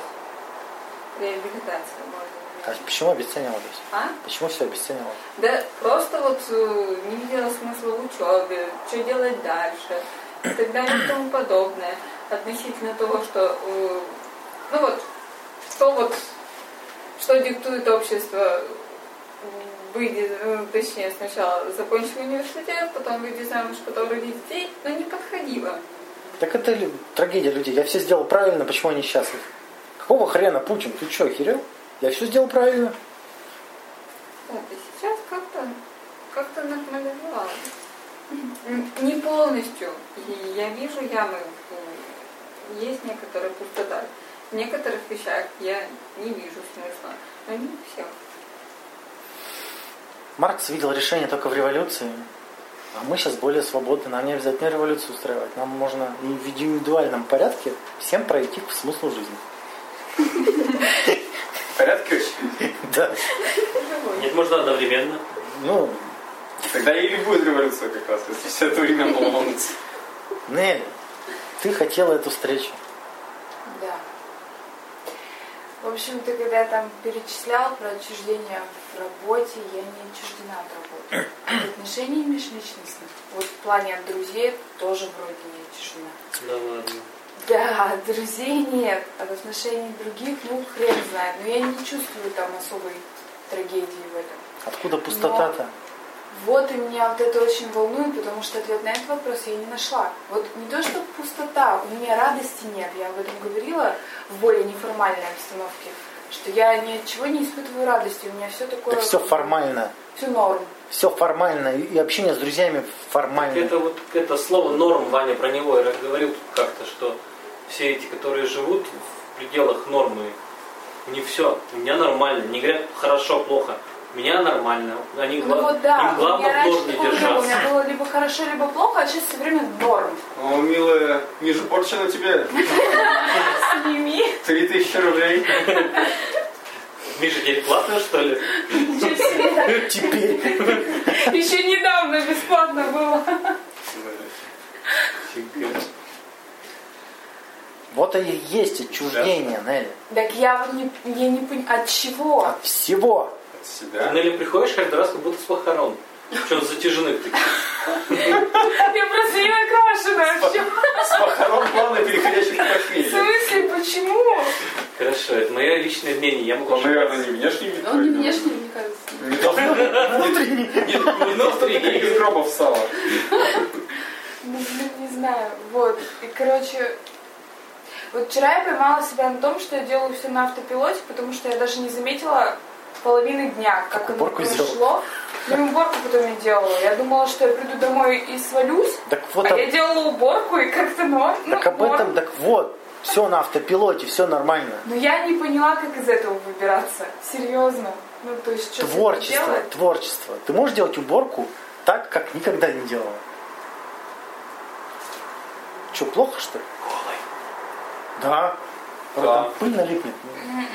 реабилитация, можно А почему обесценивалось? А? Почему все обесценивалось? Да просто вот э, не видела смысла в учебе, что делать дальше и так далее и тому подобное. Относительно того, что, э, ну вот, что вот, что диктует общество, выйди, э, точнее, сначала закончил университет, потом выйди замуж, потом роди детей, но не подходило. Так это трагедия людей. Я все сделал правильно, почему они счастливы? Какого хрена, Путин? Ты что, охерел? Я все сделал правильно. Вот, и сейчас как-то как-то нормализовалось. Не полностью. И я вижу ямы. м, Есть некоторая пустота. В некоторых вещах я не вижу смысла. Но не всех. Маркс видел решение только в революции. А мы сейчас более свободны. Нам не обязательно революцию устраивать. Нам можно и в индивидуальном порядке всем пройти к смыслу жизни. В порядке вообще? Да. Нет, можно одновременно. Ну, Тогда и будет революция как раз, если все это время ломануться. Нель, ты хотела эту встречу. Да. В общем, ты когда там перечислял про отчуждение в работе, я не отчуждена от работы. От отношений межличностных, вот в плане от друзей тоже вроде не отчуждена. Да ладно. Да, от друзей нет, от отношений других, ну, хрен знает. Но я не чувствую там особой трагедии в этом. Откуда пустота-то? Вот и меня вот это очень волнует, потому что ответ на этот вопрос я не нашла. Вот не то, что пустота, у меня радости нет. Я об этом говорила в более неформальной обстановке, что я ни от чего не испытываю радости. У меня все такое... Так все формально. Все норм. все формально, и общение с друзьями формально. Это вот это слово норм, Ваня про него я говорил как-то, что все эти, которые живут в пределах нормы, у них все, у меня нормально, не говорят хорошо, плохо, меня нормально. Они Ну гла- вот да, им у меня главное в норме не было. У держаться. меня было либо хорошо, либо плохо, а сейчас все время норм. О, милая, ниже порча на тебе. Сними. Три тысячи рублей. Миша, теперь платно, что ли? Ничего себе. Теперь Еще недавно бесплатно было. Вот и есть отчуждение, Нелли. Так я вот не, я не понимаю, от чего? От всего. От Ты, себя. Нелли, приходишь каждый раз, как будто с похорон. Причем затяженных таких. Я просто не накрашена вообще. С похорон плавно переходящих к В похмелью. смысле, почему? Хорошо, это мое личное мнение, я могу Он, наверное, не внешний вид. Он не внешний, мне кажется. Не должно Внутренний. не должно таких из гроба встало. Ну, не знаю. Вот. И, короче, вот вчера я поймала себя на том, что я делаю все на автопилоте, потому что я даже не заметила половины дня, как оно сделала? Ну, и уборку потом я делала. Я думала, что я приду домой и свалюсь, Так вот, а об- я делала уборку и как-то норм. так ну, об этом, так вот, все на автопилоте, все нормально. Но я не поняла, как из этого выбираться. Серьезно. Ну, то есть, что Творчество, делать? творчество. Ты можешь делать уборку так, как никогда не делала. Что, плохо, что ли? Да. Да. Там пыль налипнет.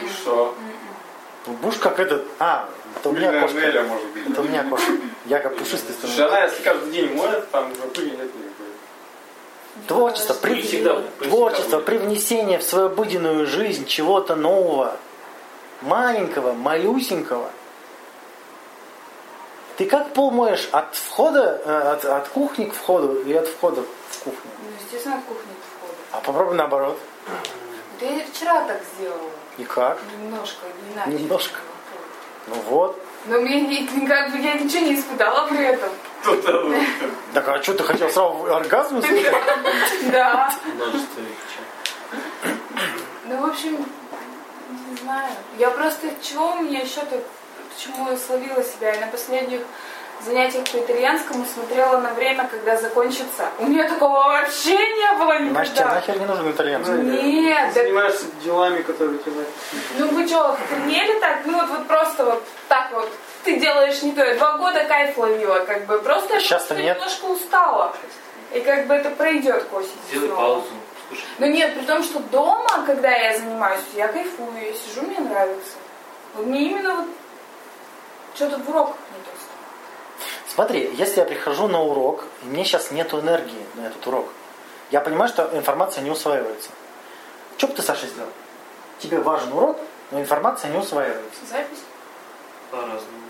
И что? Будешь как этот... А, это у меня Пыльная кошка. Неля, может быть. Это у меня кошка. Я как пушистый становлюсь. она если каждый день моет, там уже пыли нет никакой. Творчество, при... Всегда Творчество, привнесение в свою обыденную жизнь чего-то нового, маленького, малюсенького. Ты как пол моешь от входа, э, от, от кухни к входу и от входа в кухню? Ну, естественно, от кухни входа. А попробуй наоборот. Да я вчера так сделала. И как? Немножко, иначе. Немножко. Ну вот. Но мне не- как бы я ничего не испытала при этом. Так а что ты хотел сразу оргазм услышать? Да. Ну, в общем, не знаю. Я просто чего у меня еще тут, почему я словила себя? Я на последних занятиях по итальянскому смотрела на время, когда закончится. У меня такого вообще не было Значит, тебе никогда. нахер не нужен итальянский. Нет, да- занимаешься делами, которые тебе ну вы что, охренели так? Ну вот, вот просто вот так вот. Ты делаешь не то. Я два года кайф ловила, как бы. Просто я Сейчас-то просто нет. немножко устала. И как бы это пройдет к осени. Сделай снова. паузу. Слушай, Ну нет, при том, что дома, когда я занимаюсь, я кайфую, я сижу, мне нравится. Вот мне именно вот что-то в уроках. Смотри, если я прихожу на урок, и мне сейчас нет энергии на этот урок, я понимаю, что информация не усваивается. Что бы ты, Саша, сделал? Тебе важен урок, но информация не усваивается. Запись? по-разному.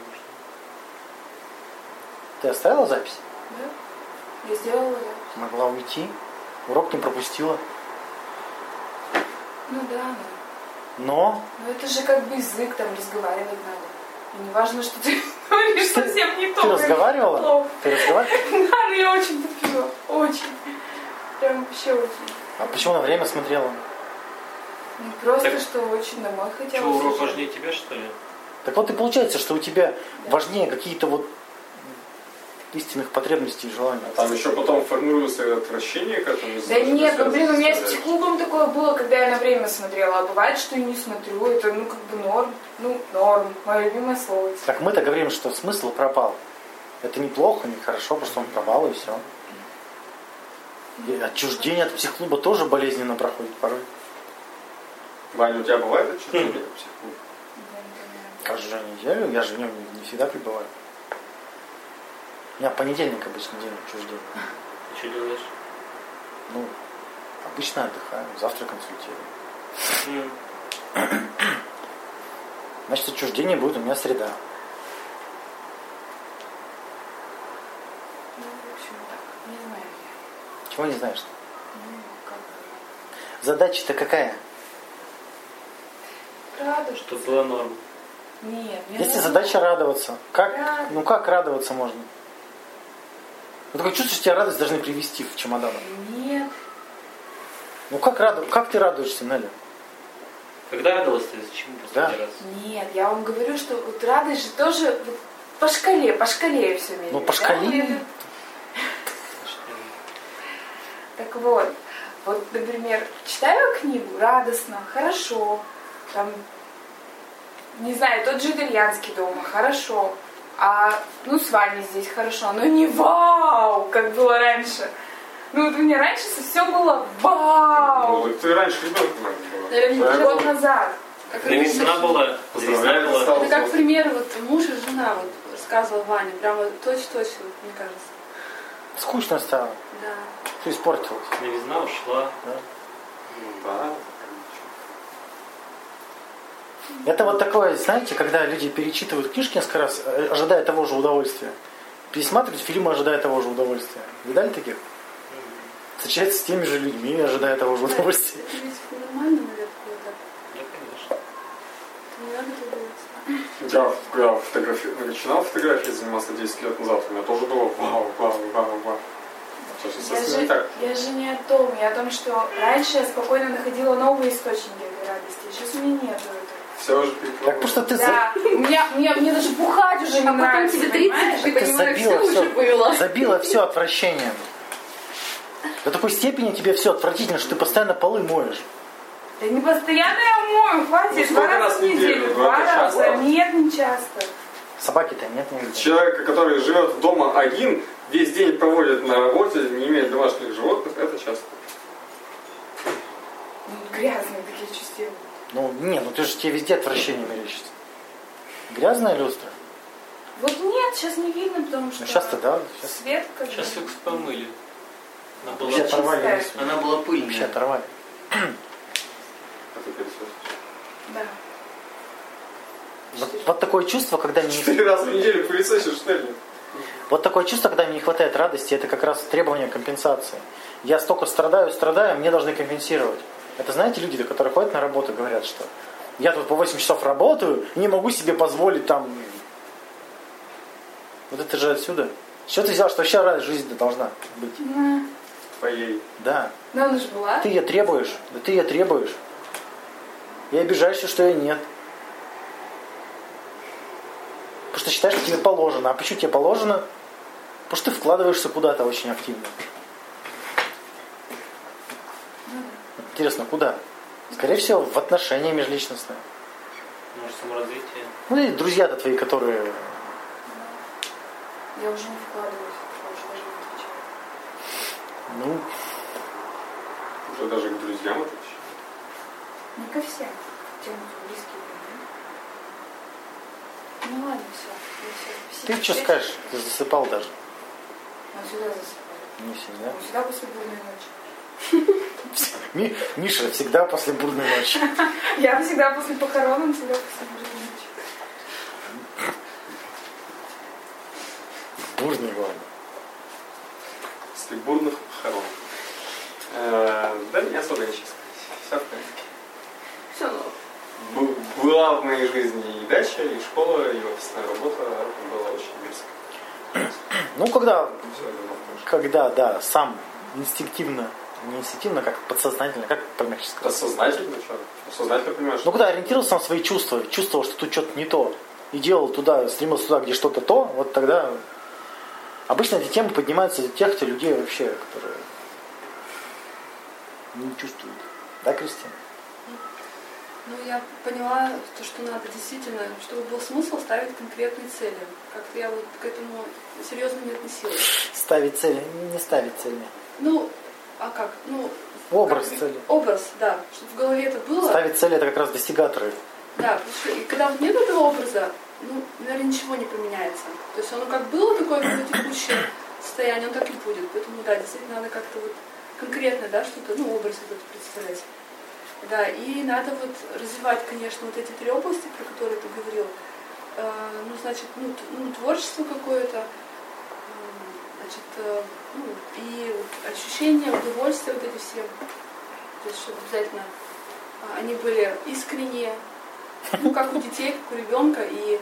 Ты оставила запись? Да. Я сделала запись. Могла уйти, урок не пропустила. Ну да, ну. Но Но это же как бы язык, там разговаривать надо. И не важно, что ты говоришь совсем не разговаривала? Ты разговаривала? Да, но я очень тупила. Очень. Прям вообще очень. А почему на время смотрела? Ну, просто, Так- что очень домой хотела. Что, урок важнее тебя, что ли? Так вот и получается, что у тебя важнее какие-то вот истинных потребностей и желаний. Там еще потом формируется отвращение к этому. Да нет, ну блин, у меня с психологом такое было, когда я на время смотрела, а бывает, что и не смотрю, это ну как бы норм, ну норм, мое любимое слово. Так мы-то говорим, что смысл пропал. Это неплохо, не хорошо, просто он пропал и все. И отчуждение от психклуба тоже болезненно проходит порой. Ваня, у тебя бывает отчуждение от психолога? Каждую неделю, я же в нем не, всегда пребываю. У меня понедельник обычно день отчуждения. Ты что делаешь? Ну, обычно отдыхаю, завтра консультирую. Значит, отчуждение будет у меня среда. Чего не знаешь? Ну. Задача-то какая? Радуешься? Чтобы было норм. Нет, Если задача радоваться, как, Да. ну как радоваться можно? Ну такое чувство, что тебя радость должны привести в чемодан. Нет. Ну как, раду... как ты радуешься, Неля? Когда радовалась ты? Чему последний Да. раз? Нет, я вам говорю, что вот радость же тоже вот по шкале, по шкале все меряют. Ну, по да? шкале. Так вот, вот, например, читаю книгу, радостно, хорошо, там, не знаю, тот же итальянский дома, хорошо, а, ну, с вами здесь хорошо, но не вау, как было раньше. Ну, вот у меня раньше все было Ну, вау, так ты раньше ребенком была. Год назад. Как На весна была, Поздравляю. Это как пример, вот муж и жена, вот рассказывал Ваня, прямо точь-точь, вот, мне кажется. Скучно стало. Да. Все испортилось. Новизна ушла. Ну, да. Это вот такое, знаете, когда люди перечитывают книжки несколько раз, э, ожидая того же удовольствия. Пересматривают фильмы, ожидая того же удовольствия. Видали таких? Встречаются с теми же людьми, ожидая того же удовольствия. Да. Да, Я когда фотографи... начинал фотографией заниматься 10 лет назад, у меня тоже было вау, вау, вау, вау. Я не же, так. я же не о том, я о том, что раньше я спокойно находила новые источники этой радости, сейчас у меня нет этого. Все уже Так перепробовал. что ты за- Да, у меня, мне, мне даже бухать уже не А потом нравится, тебе понимаешь? 30, ты понимаешь, забила все уже было. все, забила все отвращением. До такой степени тебе все отвратительно, что ты постоянно полы моешь. Да не постоянно я мою, Ну, хватит, сколько два раза раз в неделю? Ну, два раза, нет, не часто. Собаки-то нет нигде. Человек, который живет дома один, весь день проводит на работе, не имеет домашних животных, это часто. Ну, Грязные такие чувства. Ну, не, ну ты же тебе везде отвращение мерещится. Грязная люстра? Вот нет, сейчас не видно, потому что Ну, сейчас-то да. Сейчас свет как бы. Сейчас их помыли. Она была, вообще оторвали. она была Вообще пыльная. оторвали. Это пересадка. Да. Вот, вот такое чувство, когда Четыре раза в неделю пылесосишь, что ли? Вот такое чувство, когда мне не хватает радости, это как раз требование компенсации. Я столько страдаю, страдаю, мне должны компенсировать. Это знаете люди, которые ходят на работу и говорят, что я тут по 8 часов работаю и не могу себе позволить там... Вот это же отсюда. Что ты взял, что вообще радость жизни должна быть? Твоей. Да. ну, она же была. Ты ее требуешь, да ты ее требуешь. И обижаешься, что ее нет. Потому что считаешь, что тебе положено. А почему тебе положено? Потому что ты вкладываешься куда-то очень активно. Интересно, куда? Скорее всего, в отношения межличностные. Может, саморазвитие. Ну и друзья-то твои, которые... Я уже не вкладываюсь, я уже даже не отвечаю. Ну, Уже даже к друзьям вообще. Не ко всем. Тем, мне. Ну ладно, все. ты что скажешь? Ты засыпал даже. Он сюда засыпает. Не всегда. Он сюда после бурной ночи. Ми- Миша всегда после бурной ночи. Я всегда после похорон, он всегда после бурной ночи. Бурный, главное. После бурных похорон. Э, Да не особо ничего сказать. Все в порядке. Все новое. Была в моей жизни и дача, и школа, и офисная работа. Была очень мерзко. Ну, когда когда, да, сам инстинктивно, не инстинктивно, как подсознательно, как помягче Да сказать. сознательно, что? Сознательно понимаешь, Ну, когда ориентировался на свои чувства, чувствовал, что тут что-то не то, и делал туда, стремился туда, где что-то то, вот тогда обычно эти темы поднимаются для тех кто людей вообще, которые не чувствуют. Да, Кристина? Ну, я поняла, то, что надо действительно, чтобы был смысл ставить конкретные цели. Как-то я вот к этому серьезно не относилась. Ставить цели, не ставить цели. Ну, а как? Ну, Образ как- цели. Образ, да. Чтобы в голове это было. Ставить цели это как раз достигаторы. Да, потому что и когда вот нет этого образа, ну, наверное, ничего не поменяется. То есть оно как было такое какое текущее состояние, он так и будет. Поэтому, да, действительно надо как-то вот конкретно, да, что-то, ну, образ этот представлять. Да, и надо вот развивать, конечно, вот эти три области, про которые ты говорил. Э, ну, значит, ну, ну, творчество какое-то, м, значит, э, ну, и ощущения, удовольствия вот эти все. То есть, чтобы обязательно а, они были искренние, ну, как у детей, как у ребенка, и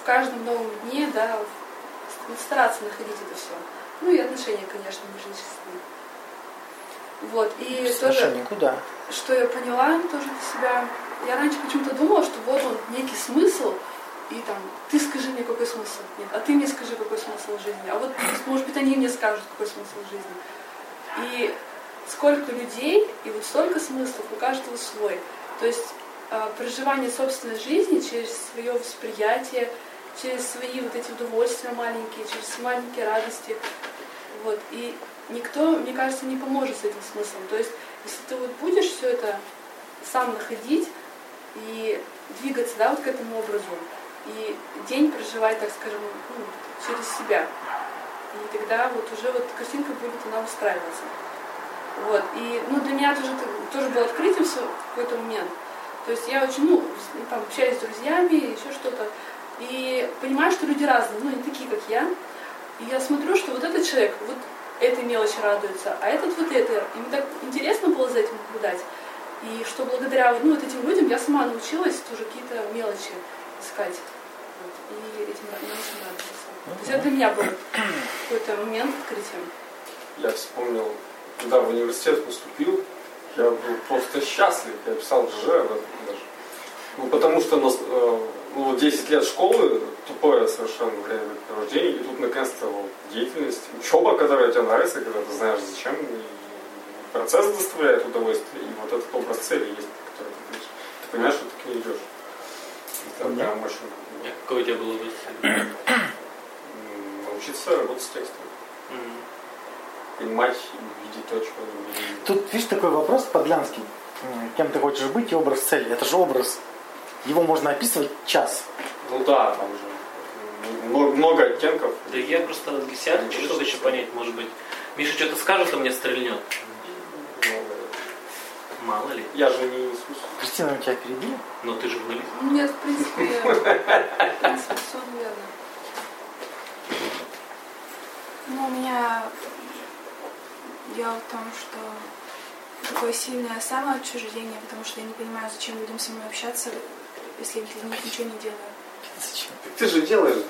в каждом новом дне, да, стараться находить это все. Ну и отношения, конечно, межличностные. Вот, и тоже, Отношения куда? что я поняла тоже для себя, я раньше почему-то думала, что вот он некий смысл, и там, ты скажи мне, какой смысл. Нет, а ты мне скажи, какой смысл жизни. А вот, может быть, они мне скажут, какой смысл жизни. И сколько людей, и вот столько смыслов, у каждого свой. То есть э, проживание собственной жизни через свое восприятие, через свои вот эти удовольствия маленькие, через маленькие радости. Вот. И никто, мне кажется, не поможет с этим смыслом. То есть, если ты вот будешь все это сам находить и двигаться, да, вот к этому образу, и день проживать, так скажем, ну, через себя. И тогда вот уже вот картинка будет она устраиваться. Вот. И ну, для меня тоже, тоже было открытием в какой-то момент. То есть я очень, ну, там, общаюсь с друзьями, еще что-то. И понимаю, что люди разные, ну, не такие, как я. И я смотрю, что вот этот человек вот этой мелочи радуется, а этот вот это. И мне так интересно было за этим наблюдать. И что благодаря ну, вот этим людям я сама научилась тоже какие-то мелочи искать. Вот, и этим мелочам радоваться. То есть это для меня был какой-то момент открытия. Я вспомнил, когда в университет поступил, я был просто счастлив. Я писал ЖЖ этом даже. Ну, потому что нас, э, ну, вот 10 лет школы, тупое совершенно время рождения, и тут наконец-то вот, деятельность, учеба, которая тебе нравится, когда ты знаешь зачем, и процесс доставляет удовольствие, и вот этот образ цели есть, который ты видишь. Ты понимаешь, что ты к ней идешь. Это Да. прям очень А Какое у тебя было удовольствие? научиться работать с текстом. Понимать и видеть то, чего не видишь. Тут, видишь, такой вопрос подлянский. Кем ты хочешь быть и образ цели. Это же образ. Его можно описывать час. Ну да, там же много, много оттенков. Да я просто для себя хочу что-то еще понять, может быть. Миша что-то скажет, а мне стрельнет. Мало ли. Я же не Иисус. Кристина, мы тебя перебили? Но ты журналист. Ну, Нет, в принципе, в принципе, все верно. Ну, у меня дело в том, что такое сильное самоотчуждение, потому что я не понимаю, зачем людям со мной общаться, если я для них ничего не делаю. Зачем? Так ты же делаешь.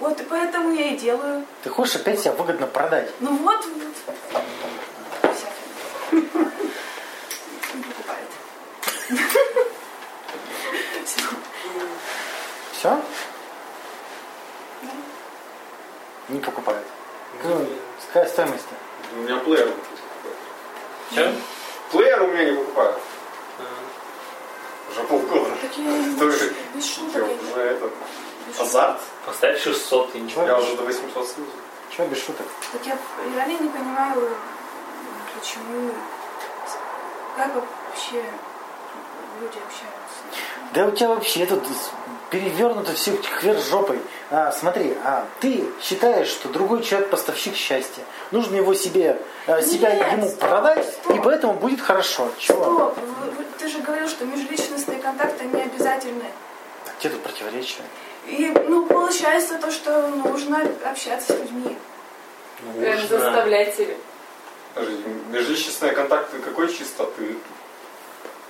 Вот и поэтому я и делаю. Ты хочешь опять себя выгодно продать. Ну вот, вот. Не покупает. Все? Не покупают. Ну, Какая стоимость? У меня плеер не покупает. Че? Плеер у меня не покупают. Уже полгода. Тоже без шуток. я я уже этот азарт. Поставь 600 и ничего. Я уже до 800 снизу. Чего без шуток? Так я реально не понимаю, почему, как вообще люди общаются. Да у тебя вообще тут перевернуто все кверх жопой. А, смотри, а ты считаешь, что другой человек поставщик счастья. Нужно его себе, а, себя Нет, ему стоп, продать, стоп. и поэтому будет хорошо. Чего? Стоп, вы- вы- говорил, что межличностные контакты не обязательны. Так где тут противоречие? И, ну, получается то, что нужно общаться с людьми. Прям Нужно. заставлять себя. Подожди, межличностные контакты какой чистоты?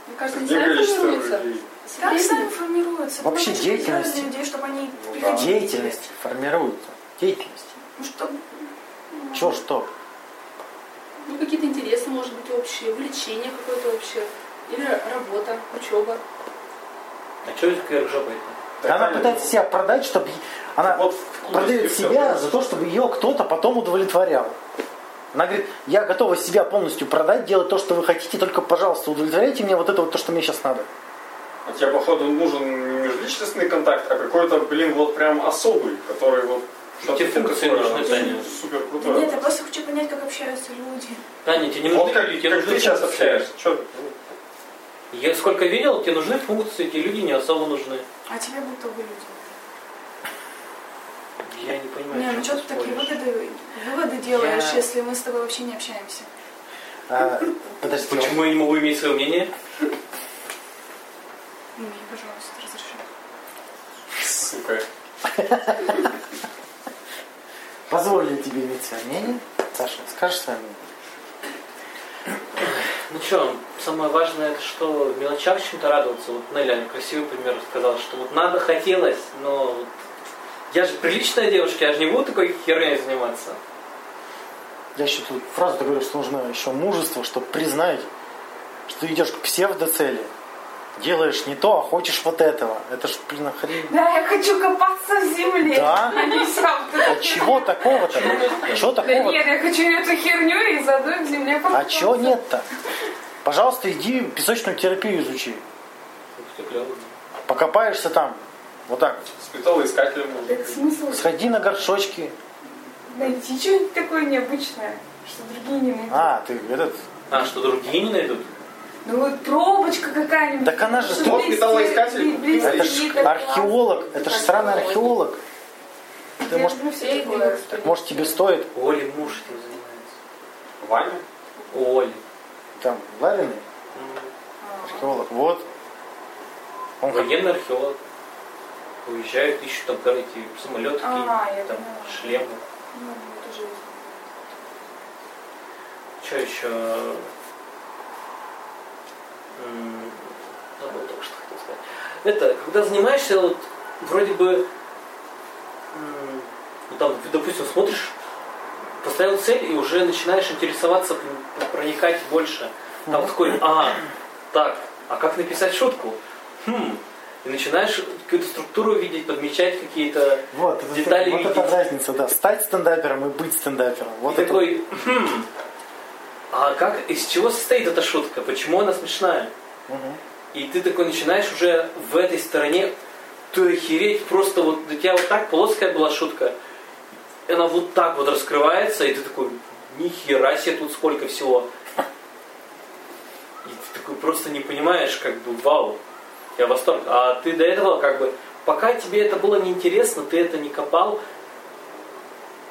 Мне кажется, не Где сами количество формируются. людей? Со Как сами формируются? Вообще сделать для людей, чтобы они Ну да. Деятельность формируется. Деятельность. Ну, что... Чё, что? Ну, какие-то интересы, может быть, общие, увлечение какое-то общее. Или работа, учеба. А что это? Так Она пытается себя продать, чтобы она Вот продает себя за то, чтобы ее кто-то потом удовлетворял. Она говорит, я готова себя полностью продать, делать то, что вы хотите, только, пожалуйста, удовлетворяйте мне вот это вот то, что мне сейчас надо. А тебе, походу, нужен не межличностный контакт, а какой-то, блин, вот прям особый, который вот... Эти что-то функции нужны, Таня. Супер Да крутое. нет, я просто хочу понять, как общаются люди. Таня, тебе не Вот нужны как, люди, тебе как нужны ты сейчас общаешься. Чё? Я сколько видел, тебе нужны функции, тебе люди не особо нужны. А тебе будто бы люди. Я не понимаю, Не, ну что ты такие выводы, выводы делаешь, Я- если мы с тобой вообще не общаемся? А, подожди, Почему я не могу иметь свое мнение? Ну, мне, пожалуйста, разреши. Сука. позволю тебе иметь свое мнение. Саша, скажешь свое мнение? Ну что, самое важное, это что мелочам чем-то радоваться. Вот Неля красивый пример сказала, что вот надо, хотелось, но вот я же приличная девушка, я же не буду такой херней заниматься. Я еще тут фразу ты говоришь, что нужно еще мужество, чтобы признать, что идешь к псевдоцели. делаешь не то, а хочешь вот этого. Это ж, блин, охрень. Да, я хочу копаться в земле. Да? А не эта А чего такого-то? Чего Да такого? нет, я хочу эту херню и заодно в земле А чего нет-то? Пожалуйста, иди песочную терапию изучи. Покопаешься там. Вот так. С металлоискателем. Так смысл Сходи на горшочки. найти что-нибудь такое необычное, что другие не найдут. А, ты этот... А, что другие не найдут? Ну вот пробочка какая-нибудь. Так она же блести- металлоискатель. блести Это ж археолог. Это ж сраный археолог. Я Ты, может, так, может тебе стоит Оли муж этим занимается. Ваня? Оли. Там Ларины? М. Археолог. Вот. Он как- Военный археолог. Уезжают, ищут там эти самолеты, А, я там поняла. шлемы. Ну, это же- Что еще? Забыл только что хотел сказать. Это, когда занимаешься, вот, вроде бы, ну, там, допустим, смотришь, поставил цель и уже начинаешь интересоваться, проникать больше. Там такой, а, так, а как написать шутку? Хм, и начинаешь какую-то структуру видеть, подмечать какие-то Вот, это, детали вот это видеть. разница, да. Стать стендапером и быть стендапером. Вот и это такой, хм, а как, из чего состоит эта шутка? Почему она смешная? Мгм. И ты такой начинаешь уже в этой стороне, ты охереть, просто вот у тебя вот так плоская была шутка, она вот так вот раскрывается, и ты такой, ни хера себе тут сколько всего. И ты такой просто не понимаешь, как бы, вау, я в восторг. А ты до этого как бы, пока тебе это было неинтересно, ты это не копал,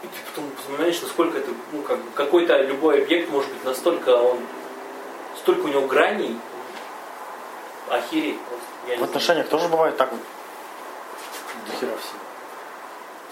и ты потом вспоминаешь, насколько это, ну, как бы, какой-то любой объект может быть настолько он, столько у него граней, охереть просто. В отношениях тоже бывает так вот. До хера всего.